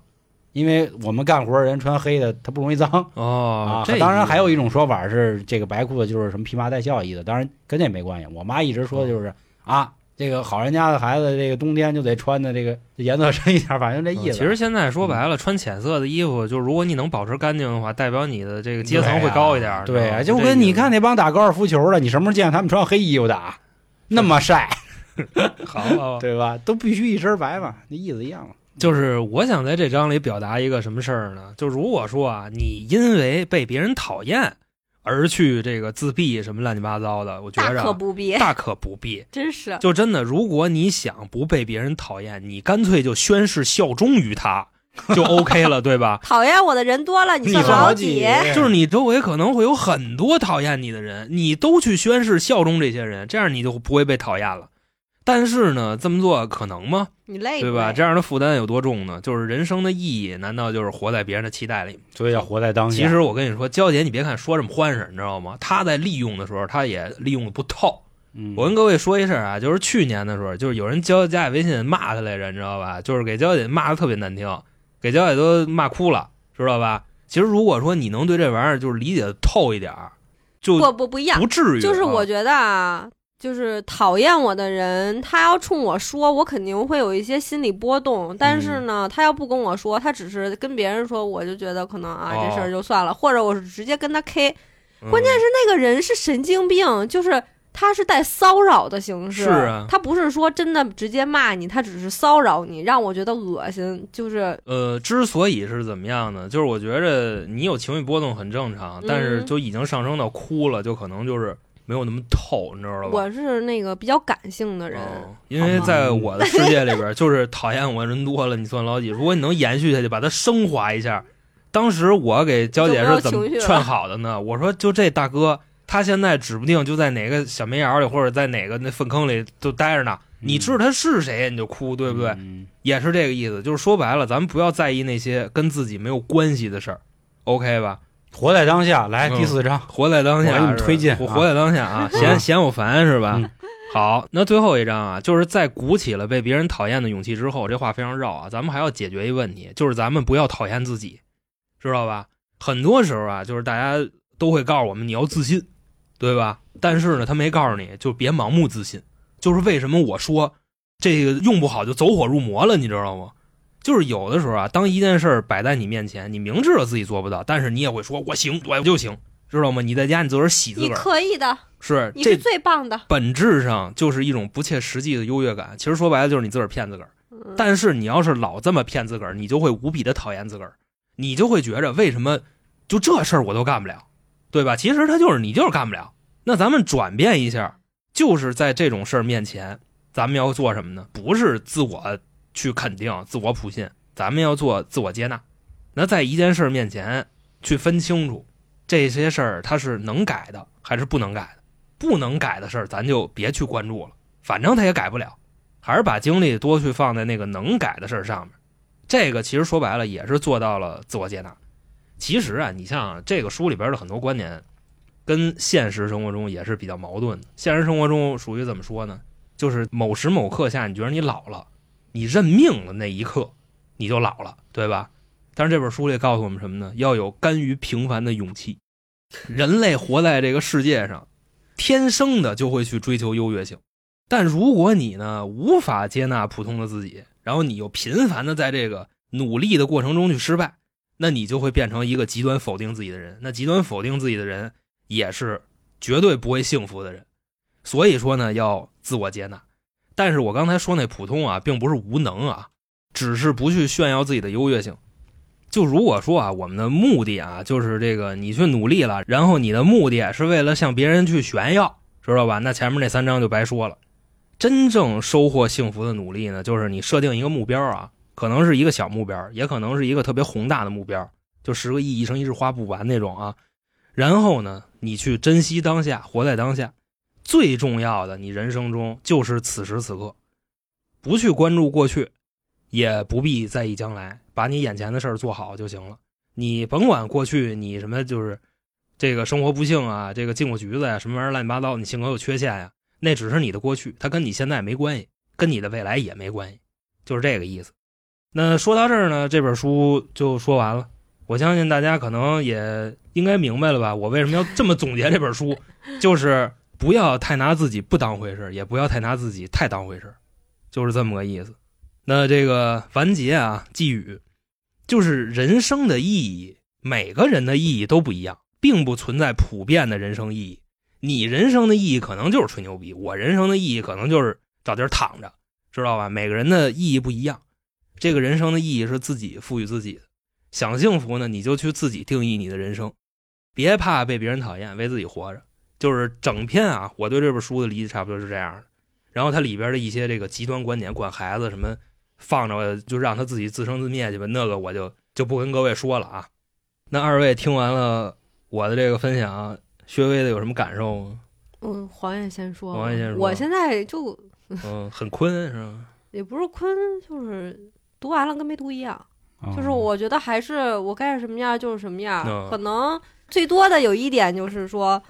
Speaker 1: 因为我们干活的人穿黑的，它不容易脏啊。
Speaker 2: 哦这
Speaker 1: 当然还有
Speaker 2: 一
Speaker 1: 一种说法是，这个白裤子就是什么披麻戴孝意思，当然跟这没关系。我妈一直说的就是啊，这个好人家的孩子，这个冬天就得穿的这个颜色深一点，反正这意思。
Speaker 2: 嗯其实现在说白了，穿浅色的衣服，就如果你能保持干净的话，代表你的这个阶层会高一点。
Speaker 1: 对啊，
Speaker 2: 啊，
Speaker 1: 就跟你看那帮打高尔夫球的，你什么时候见他们穿黑衣服的啊？那么晒，
Speaker 2: 好好，
Speaker 1: 对吧？都必须一身白嘛，那意思一样嘛。
Speaker 2: 就是我想在这章里表达一个什么事儿呢？就如果说啊，你因为被别人讨厌而去这个自闭什么乱七八糟的，我觉
Speaker 3: 大
Speaker 2: 着啊
Speaker 3: 可不必，
Speaker 2: 大可不必。
Speaker 3: 真是
Speaker 2: 就真的，如果你想不被别人讨厌，你干脆就宣誓效忠于他，就 OK 了，对吧？
Speaker 3: 讨厌我的人多了，
Speaker 1: 你
Speaker 3: 算
Speaker 1: 算老？
Speaker 3: 几
Speaker 2: 就是你周围可能会有很多讨厌你的人，你都去宣誓效忠这些人，这样你就不会被讨厌了。但是呢，这么做可能吗？
Speaker 3: 你累
Speaker 2: 对吧？这样的负担有多重呢？就是人生的意义，难道就是活在别人的期待里？
Speaker 1: 所以要活在当下。
Speaker 2: 其实我跟你说，娇姐，你别看说这么欢实，你知道吗？她在利用的时候，她也利用的不透。
Speaker 1: 嗯，
Speaker 2: 我跟各位说一声啊，就是去年的时候，就是有人加加微信骂她来着，你知道吧？就是给娇姐骂的特别难听，给娇姐都骂哭了，知道吧？其实如果说你能对这玩意儿就是理解的透一点儿，就
Speaker 3: 不不不一样
Speaker 2: 不，至于。
Speaker 3: 就是我
Speaker 2: 啊
Speaker 3: 觉得啊，就是讨厌我的人，他要冲我说，我肯定会有一些心理波动。但是呢，他要不跟我说，他只是跟别人说，我就觉得可能啊，
Speaker 2: 哦
Speaker 3: 这事儿就算了，或者我是直接跟他 K。
Speaker 2: 嗯
Speaker 3: 关键是那个人是神经病，就是他是带骚扰的形式，
Speaker 2: 是啊
Speaker 3: 他不是说真的直接骂你，他只是骚扰你，让我觉得恶心。就是
Speaker 2: 呃，之所以是怎么样呢？就是我觉着你有情绪波动很正常，但是
Speaker 3: 嗯
Speaker 2: 就已经上升到哭了，就可能就是没有那么透，你知道吧？
Speaker 3: 我是那个比较感性的人，
Speaker 2: 哦因为在我的世界里边，就是讨厌我人多了，你算老几？如果你能延续下去，把它升华一下。当时我给娇姐是怎么劝好的呢？我说，就这大哥，他现在指不定就在哪个小煤窑里，或者在哪个那粪坑里就待着呢。你知道他是谁，你就哭，对不对？
Speaker 1: 嗯
Speaker 2: 也是这个意思。就是说白了，咱们不要在意那些跟自己没有关系的事儿，OK 吧？
Speaker 1: 活在当下。来
Speaker 2: 嗯
Speaker 1: 第四章，
Speaker 2: 活在当下，
Speaker 1: 我给你
Speaker 2: 是吧
Speaker 1: 推荐我
Speaker 2: 活活在当下啊，嫌嫌我烦是吧？
Speaker 1: 嗯
Speaker 2: 好，那最后一章啊，就是在鼓起了被别人讨厌的勇气之后，这话非常绕啊，咱们还要解决一个问题，就是咱们不要讨厌自己，知道吧？很多时候啊，就是大家都会告诉我们你要自信，对吧？但是呢，他没告诉你就别盲目自信。就是为什么我说这个用不好就走火入魔了，你知道吗？就是有的时候啊，当一件事儿摆在你面前，你明知道自己做不到，但是你也会说我行，我就行，知道吗？你在家你自个儿洗自
Speaker 3: 你
Speaker 2: 个儿，
Speaker 3: 可以的，你
Speaker 2: 是你
Speaker 3: 是最棒的。
Speaker 2: 本质上就是一种不切实际的优越感。其实说白了就是你自个儿骗自个儿。
Speaker 3: 嗯
Speaker 2: 但是你要是老这么骗自个儿，你就会无比的讨厌自个儿，你就会觉着为什么就这事儿我都干不了，对吧？其实他就是你就是干不了。那咱们转变一下，就是在这种事儿面前，咱们要做什么呢？不是自我去肯定、自我普信，咱们要做自我接纳。那在一件事儿面前去分清楚，这些事儿它是能改的还是不能改的。不能改的事儿，咱就别去关注了，反正他也改不了。还是把精力多去放在那个能改的事儿上面。这个其实说白了也是做到了自我接纳。其实啊，你像这个书里边的很多观点，跟现实生活中也是比较矛盾的。现实生活中属于怎么说呢？就是某时某刻下，你觉得你老了，你认命了那一刻，你就老了，对吧？但是这本书里告诉我们什么呢？要有甘于平凡的勇气。人类活在这个世界上，天生的就会去追求优越性。但如果你呢无法接纳普通的自己，然后你又频繁的在这个努力的过程中去失败，那你就会变成一个极端否定自己的人。那极端否定自己的人，也是绝对不会幸福的人。所以说呢，要自我接纳。但是我刚才说那普通啊，并不是无能啊，只是不去炫耀自己的优越性。就如果说啊，我们的目的啊，就是这个你去努力了，然后你的目的是为了向别人去炫耀，知道吧？那前面那三章就白说了。真正收获幸福的努力呢，就是你设定一个目标啊，可能是一个小目标，也可能是一个特别宏大的目标，就十个亿一生一世花不完那种啊。然后呢，你去珍惜当下，活在当下。最重要的，你人生中就是此时此刻，不去关注过去，也不必在意将来，把你眼前的事儿做好就行了。你甭管过去你什么就是这个生活不幸啊，这个进过局子呀，什么玩意儿乱七八糟，你性格有缺陷呀，那只是你的过去，它跟你现在没关系，跟你的未来也没关系，就是这个意思。那说到这儿呢，这本书就说完了。我相信大家可能也应该明白了吧？我为什么要这么总结这本书，就是不要太拿自己不当回事，也不要太拿自己太当回事，就是这么个意思。那这个完结啊，寄语，就是人生的意义，每个人的意义都不一样，并不存在普遍的人生意义。你人生的意义可能就是吹牛逼，我人生的意义可能就是找地儿躺着，知道吧？每个人的意义不一样，这个人生的意义是自己赋予自己的。想幸福呢，你就去自己定义你的人生，别怕被别人讨厌，为自己活着。就是整篇啊，我对这本书的理解差不多是这样的。然后它里边的一些这个极端观点，管孩子什么放着就让他自己自生自灭去吧。那个我就就不跟各位说了啊。那二位听完了我的这个分享，薛微的有什么感受吗？
Speaker 3: 嗯，黄燕先说。
Speaker 2: 黄燕先说
Speaker 3: 我现在就
Speaker 2: 嗯，很困是吧？
Speaker 3: 也不是困，就是读完了跟没读一样。
Speaker 1: 啊
Speaker 3: 就是我觉得还是我该是什么样就是什么样，
Speaker 2: 嗯
Speaker 3: 可能最多的有一点就是说，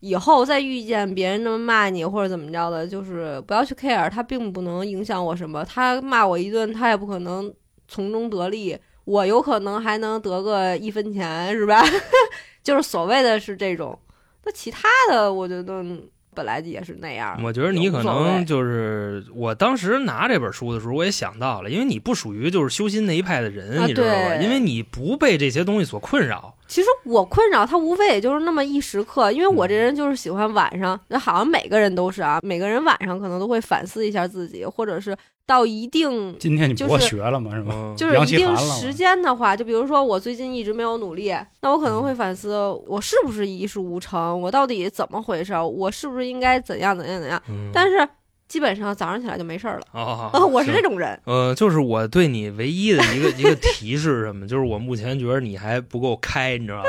Speaker 3: 以后再遇见别人那么骂你或者怎么着的，就是不要去 care，他并不能影响我什么。他骂我一顿，他也不可能从中得利，我有可能还能得个一分钱，是吧？就是所谓的是这种。那其他的，我觉得本来也是那样。
Speaker 2: 我觉得你可能就是我当时拿这本书的时候，我也想到了，因为你不属于就是修心那一派的人，
Speaker 3: 啊
Speaker 2: 你知道吧？因为你不被这些东西所困扰。
Speaker 3: 其实我困扰他无非也就是那么一时刻，因为我这人就是喜欢晚上，那好像每个人都是啊，每个人晚上可能都会反思一下自己，或者是到一定
Speaker 1: 今天你博
Speaker 3: 就是
Speaker 1: 学了吗？是吧？
Speaker 2: 嗯，
Speaker 3: 就是一定时间的话，就比如说我最近一直没有努力，那我可能会反思我是不是一事无成，我到底怎么回事，我是不是应该怎样怎样怎样？
Speaker 2: 嗯
Speaker 3: 但是基本上早上起来就没事儿了。
Speaker 2: 哦，
Speaker 3: 啊，我是这种人，
Speaker 2: 呃，就是我对你唯一的一个 一个提示是什么？就是我目前觉得你还不够开，你知道吧？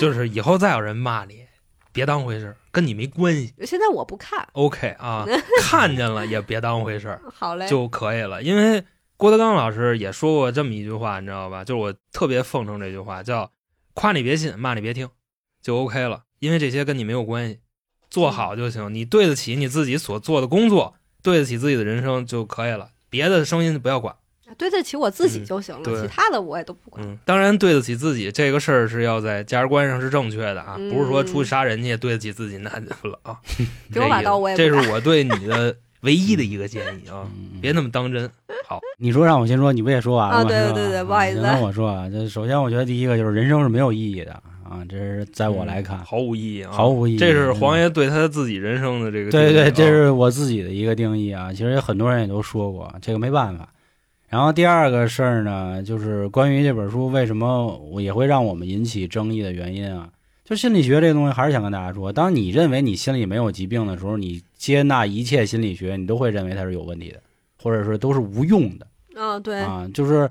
Speaker 2: 就是以后再有人骂你，别当回事，跟你没关系。
Speaker 3: 现在我不看
Speaker 2: ，OK 啊，看见了也别当回事
Speaker 3: 好嘞，
Speaker 2: 就可以了。因为郭德纲老师也说过这么一句话，你知道吧？就是我特别奉承这句话，叫“夸你别信，骂你别听”，就 OK 了。因为这些跟你没有关系，做好就行。你对得起你自己所做的工作，对得起自己的人生就可以了。别的声音不要管。
Speaker 3: 对得起我自己
Speaker 2: 嗯
Speaker 3: 就行了，
Speaker 2: 对
Speaker 3: 其他的我也都不管。
Speaker 2: 嗯，当然对得起自己这个事儿是要在价值观上是正确的啊，
Speaker 3: 嗯
Speaker 2: 不是说出去杀人去对得起自己那就了啊。
Speaker 3: 给我把刀我也
Speaker 2: 这是我对你的 唯一的一个建议啊，
Speaker 1: 嗯
Speaker 2: 别那么当真。好，
Speaker 1: 你说让我先说，你不也说完了吗？
Speaker 3: 啊对
Speaker 1: 对
Speaker 3: 对对不好意思
Speaker 1: 啊行那我说啊，这首先我觉得第一个就是人生是没有意义的啊，这是在我来看，
Speaker 2: 毫无意义啊，
Speaker 1: 毫无意义。
Speaker 2: 这是黄爷对他自己人生的这个
Speaker 1: 对对，
Speaker 2: 定义啊
Speaker 1: 这是我自己的一个定义啊。其实很多人也都说过，这个没办法。然后第二个事儿呢，就是关于这本书为什么我也会让我们引起争议的原因啊。就心理学这个东西，还是想跟大家说，当你认为你心里没有疾病的时候，你接纳一切心理学，你都会认为它是有问题的，或者说都是无用的。
Speaker 3: 嗯，对，
Speaker 1: 啊，就是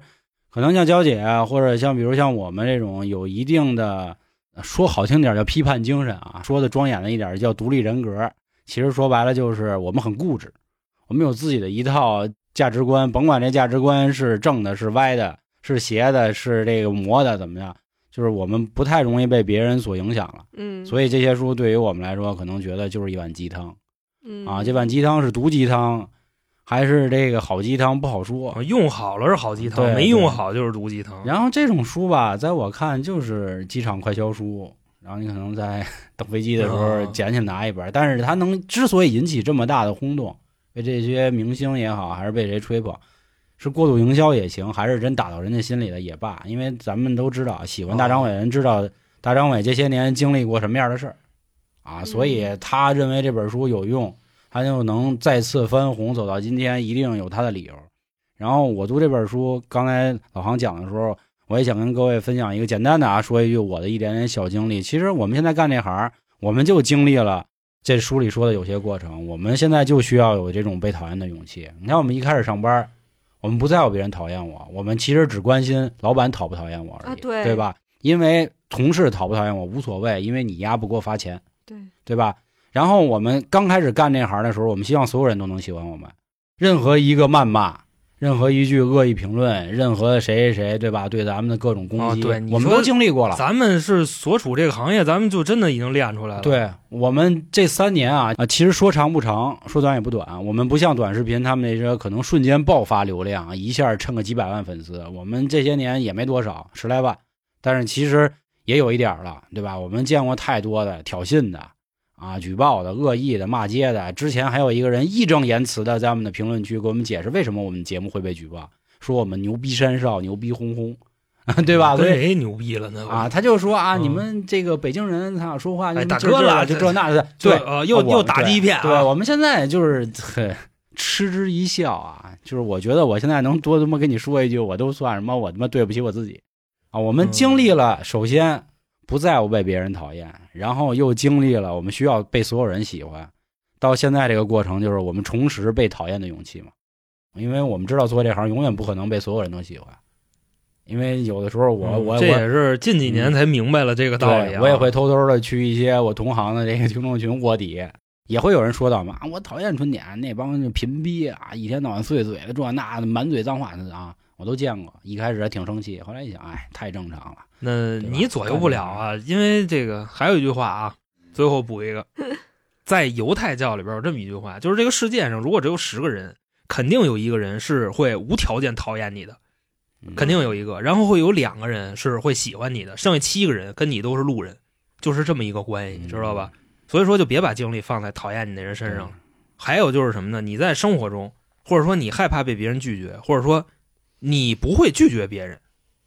Speaker 1: 可能像娇姐啊，或者像比如像我们这种有一定的呃说好听点儿叫批判精神啊，说的庄严了一点儿叫独立人格。其实说白了就是我们很固执，我们有自己的一套价值观，甭管这价值观是正的、是歪的、是邪的、是这个魔的怎么样，就是我们不太容易被别人所影响了。
Speaker 3: 嗯，
Speaker 1: 所以这些书对于我们来说，可能觉得就是一碗鸡汤
Speaker 3: 嗯
Speaker 1: 啊，这碗鸡汤是毒鸡汤，还是这个好鸡汤不好说。
Speaker 2: 啊用好了是好鸡汤，
Speaker 1: 对
Speaker 2: 没用好就是毒鸡汤。
Speaker 1: 然后这种书吧，在我看就是机场快销书，然后你可能在等飞机的时候
Speaker 2: 哦
Speaker 1: 捡起拿一本，但是它能之所以引起这么大的轰动，被这些明星也好，还是被谁吹捧，是过度营销也行，还是真打到人家心里了也罢，因为咱们都知道，喜欢大张伟的人知道大张伟这些年经历过什么样的事儿啊，
Speaker 3: 嗯
Speaker 1: 所以他认为这本书有用，他就能再次翻红走到今天，一定有他的理由。然后我读这本书，刚才老航讲的时候，我也想跟各位分享一个简单的啊，说一句我的一点点小经历。其实我们现在干这行，我们就经历了这书里说的有些过程，我们现在就需要有这种被讨厌的勇气。你看，我们一开始上班，我们不在乎别人讨厌我，我们其实只关心老板讨不讨厌我而已，
Speaker 3: 啊对
Speaker 1: 对吧？因为同事讨不讨厌我无所谓，因为你丫不给我发钱，
Speaker 3: 对，
Speaker 1: 对吧？然后我们刚开始干这行的时候，我们希望所有人都能喜欢我们，任何一个谩骂，任何一句恶意评论，任何谁谁谁，对吧？对咱们的各种攻击，
Speaker 2: 啊对
Speaker 1: 我们都经历过了。
Speaker 2: 咱们是所处这个行业，咱们就真的已经练出来了。，
Speaker 1: 对我们这三年啊啊，其实说长不长，说短也不短。我们不像短视频他们那些可能瞬间爆发流量，一下蹭个几百万粉丝。我们这些年也没多少，十来万，但是其实也有一点儿了，对吧？我们见过太多的挑衅的啊、举报的、恶意的、骂街的。之前还有一个人义正言辞的在我们的评论区给我们解释为什么我们节目会被举报，说我们牛逼山少、牛逼哄哄，对吧？所以
Speaker 2: 谁牛逼了呢？
Speaker 1: 啊，，他就说啊，
Speaker 2: 嗯
Speaker 1: 你们这个北京人，他说话就
Speaker 2: 哎大哥了
Speaker 1: 就这那的，对，
Speaker 2: 呃，又又打第一遍啊，
Speaker 1: 对，我们现在就是很嗤之一笑啊，就是我觉得我现在能多他妈跟你说一句，我都算什么，我他妈对不起我自己啊。我们经历了，首先不在乎被别人讨厌，然后又经历了我们需要被所有人喜欢，到现在这个过程就是我们重拾被讨厌的勇气嘛。因为我们知道做这行永远不可能被所有人都喜欢，因为有的时候我、我我
Speaker 2: 也是近几年才明白了这个道理、
Speaker 1: 我也会偷偷的去一些我同行的这个听众群卧底，也会有人说到嘛，啊我讨厌春点那帮贫逼啊，一天到晚碎嘴的这那的满嘴脏话的啊，我都见过。一开始还挺生气，后来一想，哎，太正常了。
Speaker 2: 那你左右不了啊，因为这个还有一句话啊，最后补一个，在犹太教里边有这么一句话，就是这个世界上如果只有十个人，肯定有一个人是会无条件讨厌你的，
Speaker 1: 嗯
Speaker 2: 肯定有一个，然后会有两个人是会喜欢你的，剩下七个人跟你都是路人，就是这么一个关系，你知道吧？所以说就别把精力放在讨厌你的人身上了。还有就是什么呢？你在生活中，或者说你害怕被别人拒绝，或者说你不会拒绝别人，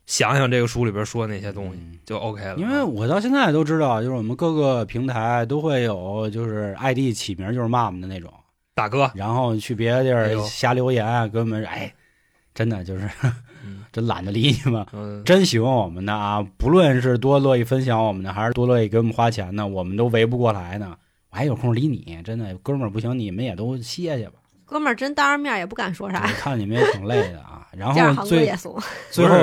Speaker 2: 想想这个书里边说的那些东西
Speaker 1: 嗯
Speaker 2: 就 OK 了。
Speaker 1: 因为我到现在都知道，就是我们各个平台都会有，就是 ID 起名就是骂我们的那种，
Speaker 2: 大哥，
Speaker 1: 然后去别的地儿瞎留言，给我们哎，真的就是
Speaker 2: 嗯
Speaker 1: 真懒得理你们。
Speaker 2: 嗯，
Speaker 1: 真喜欢我们的啊，不论是多乐意分享我们的，还是多乐意给我们花钱的，我们都围不过来呢。我还有空理你，真的哥们儿不行，你们也都歇歇吧。
Speaker 3: 哥们儿真当着面也不敢说啥，
Speaker 1: 看你们也挺累的啊。然后最
Speaker 3: 也怂。
Speaker 1: 最后，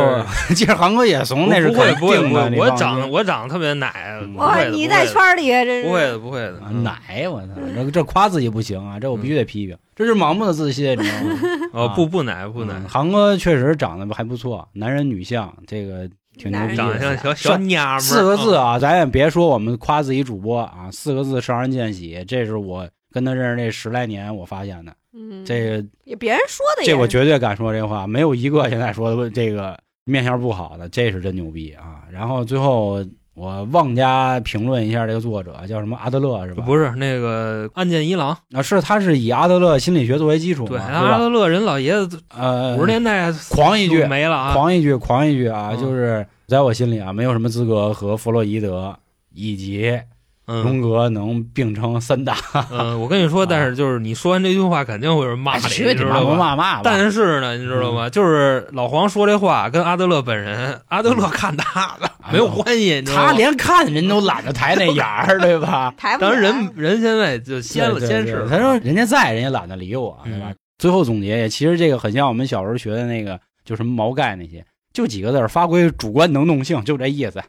Speaker 1: 其实韩哥也怂，那是
Speaker 2: 不会
Speaker 1: 肯定的。
Speaker 2: 不会不会，我长得我长得特别奶，
Speaker 1: 嗯
Speaker 3: 哇，
Speaker 2: 不会的
Speaker 3: 你在圈儿里真是
Speaker 2: 不会的不会的，
Speaker 1: 奶，我操，这这夸自己不行啊，这我必须得批评，这是盲目的自信，你知道吗？
Speaker 2: 哦
Speaker 1: 啊
Speaker 2: 不不奶不奶
Speaker 1: 嗯，航哥确实长得还不错，男人女相，这个挺牛逼的。
Speaker 2: 长得像小小娘们儿，
Speaker 1: 四个字
Speaker 2: 啊，
Speaker 1: 啊，咱也别说我们夸自己主播啊，四个字上人见喜，这是我跟他认识这十来年我发现的。
Speaker 3: 嗯，
Speaker 1: 这个
Speaker 3: 也别人说的
Speaker 1: 这我绝对敢说这话，没有一个现在说的这个面相不好的，这是真牛逼啊！然后最后我妄加评论一下这个作者叫什么阿德勒是吧？
Speaker 2: 不是那个岸见一郎，
Speaker 1: 啊，是他是以阿德勒心理学作为基础
Speaker 2: 对，
Speaker 1: 嘛，对？
Speaker 2: 阿德勒人老爷子
Speaker 1: 呃，
Speaker 2: 五十年代
Speaker 1: 狂一句，
Speaker 2: 没了啊，
Speaker 1: 狂一句，狂一句啊！
Speaker 2: 嗯
Speaker 1: 就是在我心里啊，没有什么资格和弗洛伊德以及
Speaker 2: 嗯
Speaker 1: 荣格能并称三大。
Speaker 2: 嗯，我跟你说，但是就是你说完这句话，肯定会有人骂你，
Speaker 1: 你
Speaker 2: 知道吧？
Speaker 1: 骂骂！
Speaker 2: 但是呢，你知道吗？就是老黄说这话跟阿德勒本人，阿德勒看他的
Speaker 1: 哎呦
Speaker 2: 没有关系？
Speaker 1: 他连看人都懒得抬那眼儿，对吧？
Speaker 3: 抬不
Speaker 2: 当然
Speaker 3: 起来
Speaker 2: 人人现在就先了先是，
Speaker 1: 他说人家在，人家懒得理我，对吧？
Speaker 2: 嗯
Speaker 1: 最后总结，其实这个很像我们小时候学的那个，就什么毛概那些，就几个字儿，发挥主观能动性，就这意思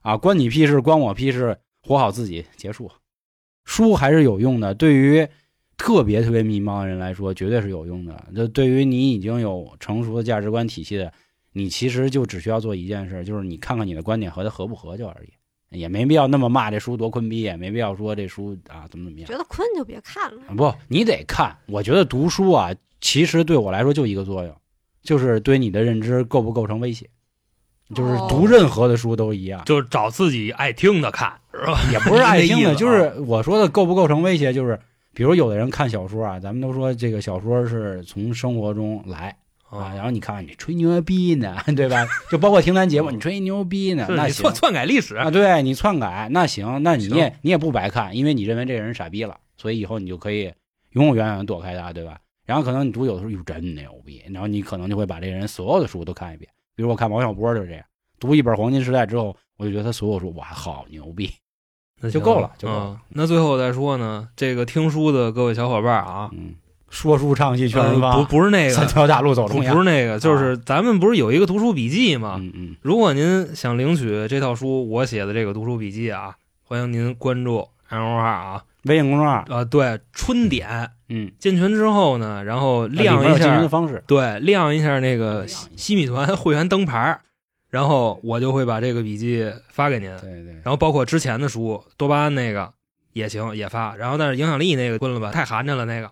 Speaker 1: 啊，关你屁事，关我屁事，活好自己，结束。书还是有用的，对于特别特别迷茫的人来说，绝对是有用的。就对于你已经有成熟的价值观体系的，你其实就只需要做一件事，就是你看看你的观点和它合不合就而已，也没必要那么骂这书多坤逼，也没必要说这书啊怎么怎么样
Speaker 3: 觉。得困就别看了。
Speaker 1: 不，你得看。我觉得读书啊，其实对我来说就一个作用，就是对你的认知构不构成威胁。就是
Speaker 3: 哦
Speaker 1: 读任何的书都一样，
Speaker 2: 就是找自己爱听的看，是吧？
Speaker 1: 也不是爱听的，就是我说的构不构成威胁，就是比如有的人看小说啊，咱们都说这个小说是从生活中来啊，然后你看你吹牛逼呢，对吧？就包括听咱节目，你吹牛逼呢，那行
Speaker 2: 篡篡改历史，
Speaker 1: 啊，对你篡改那行，那你也你也不白看，因为你认为这个人傻逼了，所以以后你就可以永永远远躲开他，对吧？然后可能你读有的时候哟真牛逼，然后你可能就会把这个人所有的书都看一遍，比如我看王小波就是这样，读一本《黄金时代》之后，我就觉得他所有书哇好牛逼，
Speaker 2: 那
Speaker 1: 就够了就够了
Speaker 2: 嗯那最后再说呢，这个听书的各位小伙伴啊，
Speaker 1: 嗯，说书唱戏劝人
Speaker 2: 呃
Speaker 1: 方，
Speaker 2: 不不是那个，
Speaker 1: 三条大路走
Speaker 2: 不
Speaker 1: 中央，
Speaker 2: 不是那个，就是咱们不是有一个读书笔记吗？
Speaker 1: 嗯嗯
Speaker 2: 如果您想领取这套书我写的这个读书笔记啊，欢迎您关注公众号啊，
Speaker 1: 微信公众号，
Speaker 2: 啊对，春点
Speaker 1: 嗯，
Speaker 2: 进群之后呢，然后亮一下
Speaker 1: 有进群的，方式，
Speaker 2: 对，亮一下那个西西米团会员灯牌儿，然后我就会把这个笔记发给您，
Speaker 1: 对对，
Speaker 2: 然后包括之前的书，多巴胺那个也行也发，然后但是影响力那个关了吧，太寒碜了那个，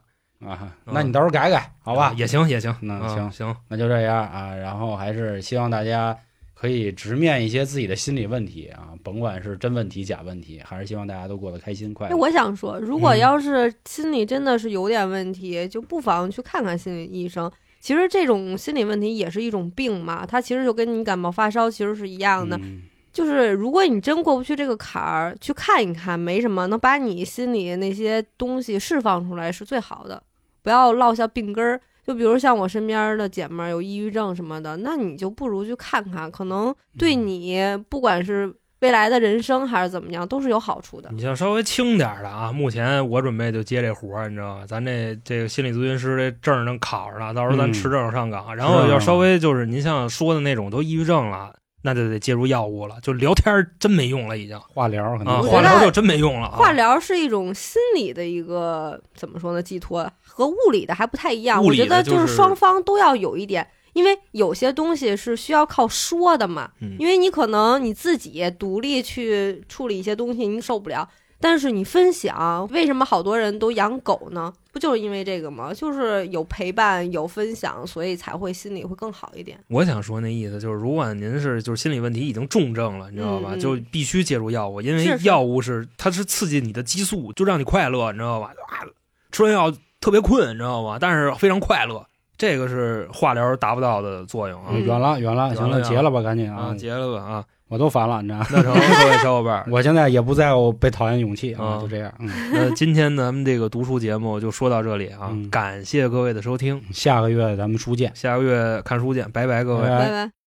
Speaker 1: 啊，那你到时候改改，好吧
Speaker 2: 啊？也行也行，啊
Speaker 1: 那行
Speaker 2: 行，
Speaker 1: 那就这样啊，然后还是希望大家可以直面一些自己的心理问题啊，甭管是真问题假问题，还是希望大家都过得开心快
Speaker 3: 哎，
Speaker 1: 乐。
Speaker 3: 我想说，如果
Speaker 2: 嗯
Speaker 3: 要是心理真的是有点问题，就不妨去看看心理医生。其实这种心理问题也是一种病嘛，它其实就跟你感冒发烧其实是一样的。
Speaker 1: 嗯
Speaker 3: 就是如果你真过不去这个坎儿，去看一看，没什么，能把你心里那些东西释放出来是最好的，不要落下病根儿。就比如像我身边的姐妹儿有抑郁症什么的，那你就不如去看看，可能对
Speaker 1: 嗯
Speaker 3: 你不管是未来的人生还是怎么样，都是有好处的。
Speaker 2: 你像稍微轻点儿的啊，目前我准备就接这活儿，你知道吗？咱这这个心理咨询师这证儿正考上了，到时候咱
Speaker 1: 嗯
Speaker 2: 持证上岗。然后要稍微就是您像说的那种都抑郁症了，那就得介入药物了，就聊天儿真没用了，已经
Speaker 1: 化疗可能
Speaker 2: 化疗就真没用了啊。
Speaker 3: 化疗是一种心理的一个怎么说呢？寄托和物理的还不太一样。我觉得
Speaker 2: 就是
Speaker 3: 是双方都要有一点，因为有些东西是需要靠说的嘛。
Speaker 2: 嗯
Speaker 3: 因为你可能你自己独立去处理一些东西，你受不了。但是你分享，为什么好多人都养狗呢？不就是因为这个吗？就是有陪伴、有分享，所以才会心里会更好一点。
Speaker 2: 我想说那意思就是，如果您是就是心理问题已经重症了，你知道吧，就必须介入药物，因为药物是它是刺激你的激素，就让你快乐，你知道吧？啊，吃完药特别困，你知道吗？但是非常快乐，这个是化疗达不到的作用啊。
Speaker 3: 嗯
Speaker 1: 远了远了，行了，结了吧，赶紧
Speaker 2: 啊，结了吧啊！
Speaker 1: 我都烦了，你知道吗？
Speaker 2: 那成，各位小伙伴儿，
Speaker 1: 我现在也不在乎被讨厌勇气啊，
Speaker 2: 啊
Speaker 1: 就这样。嗯，
Speaker 2: 那今天咱们这个读书节目就说到这里啊，
Speaker 1: 嗯
Speaker 2: 感谢各位的收听，
Speaker 1: 下个月咱们书见。
Speaker 2: 下个月看书见，拜拜，各位。
Speaker 3: 拜拜。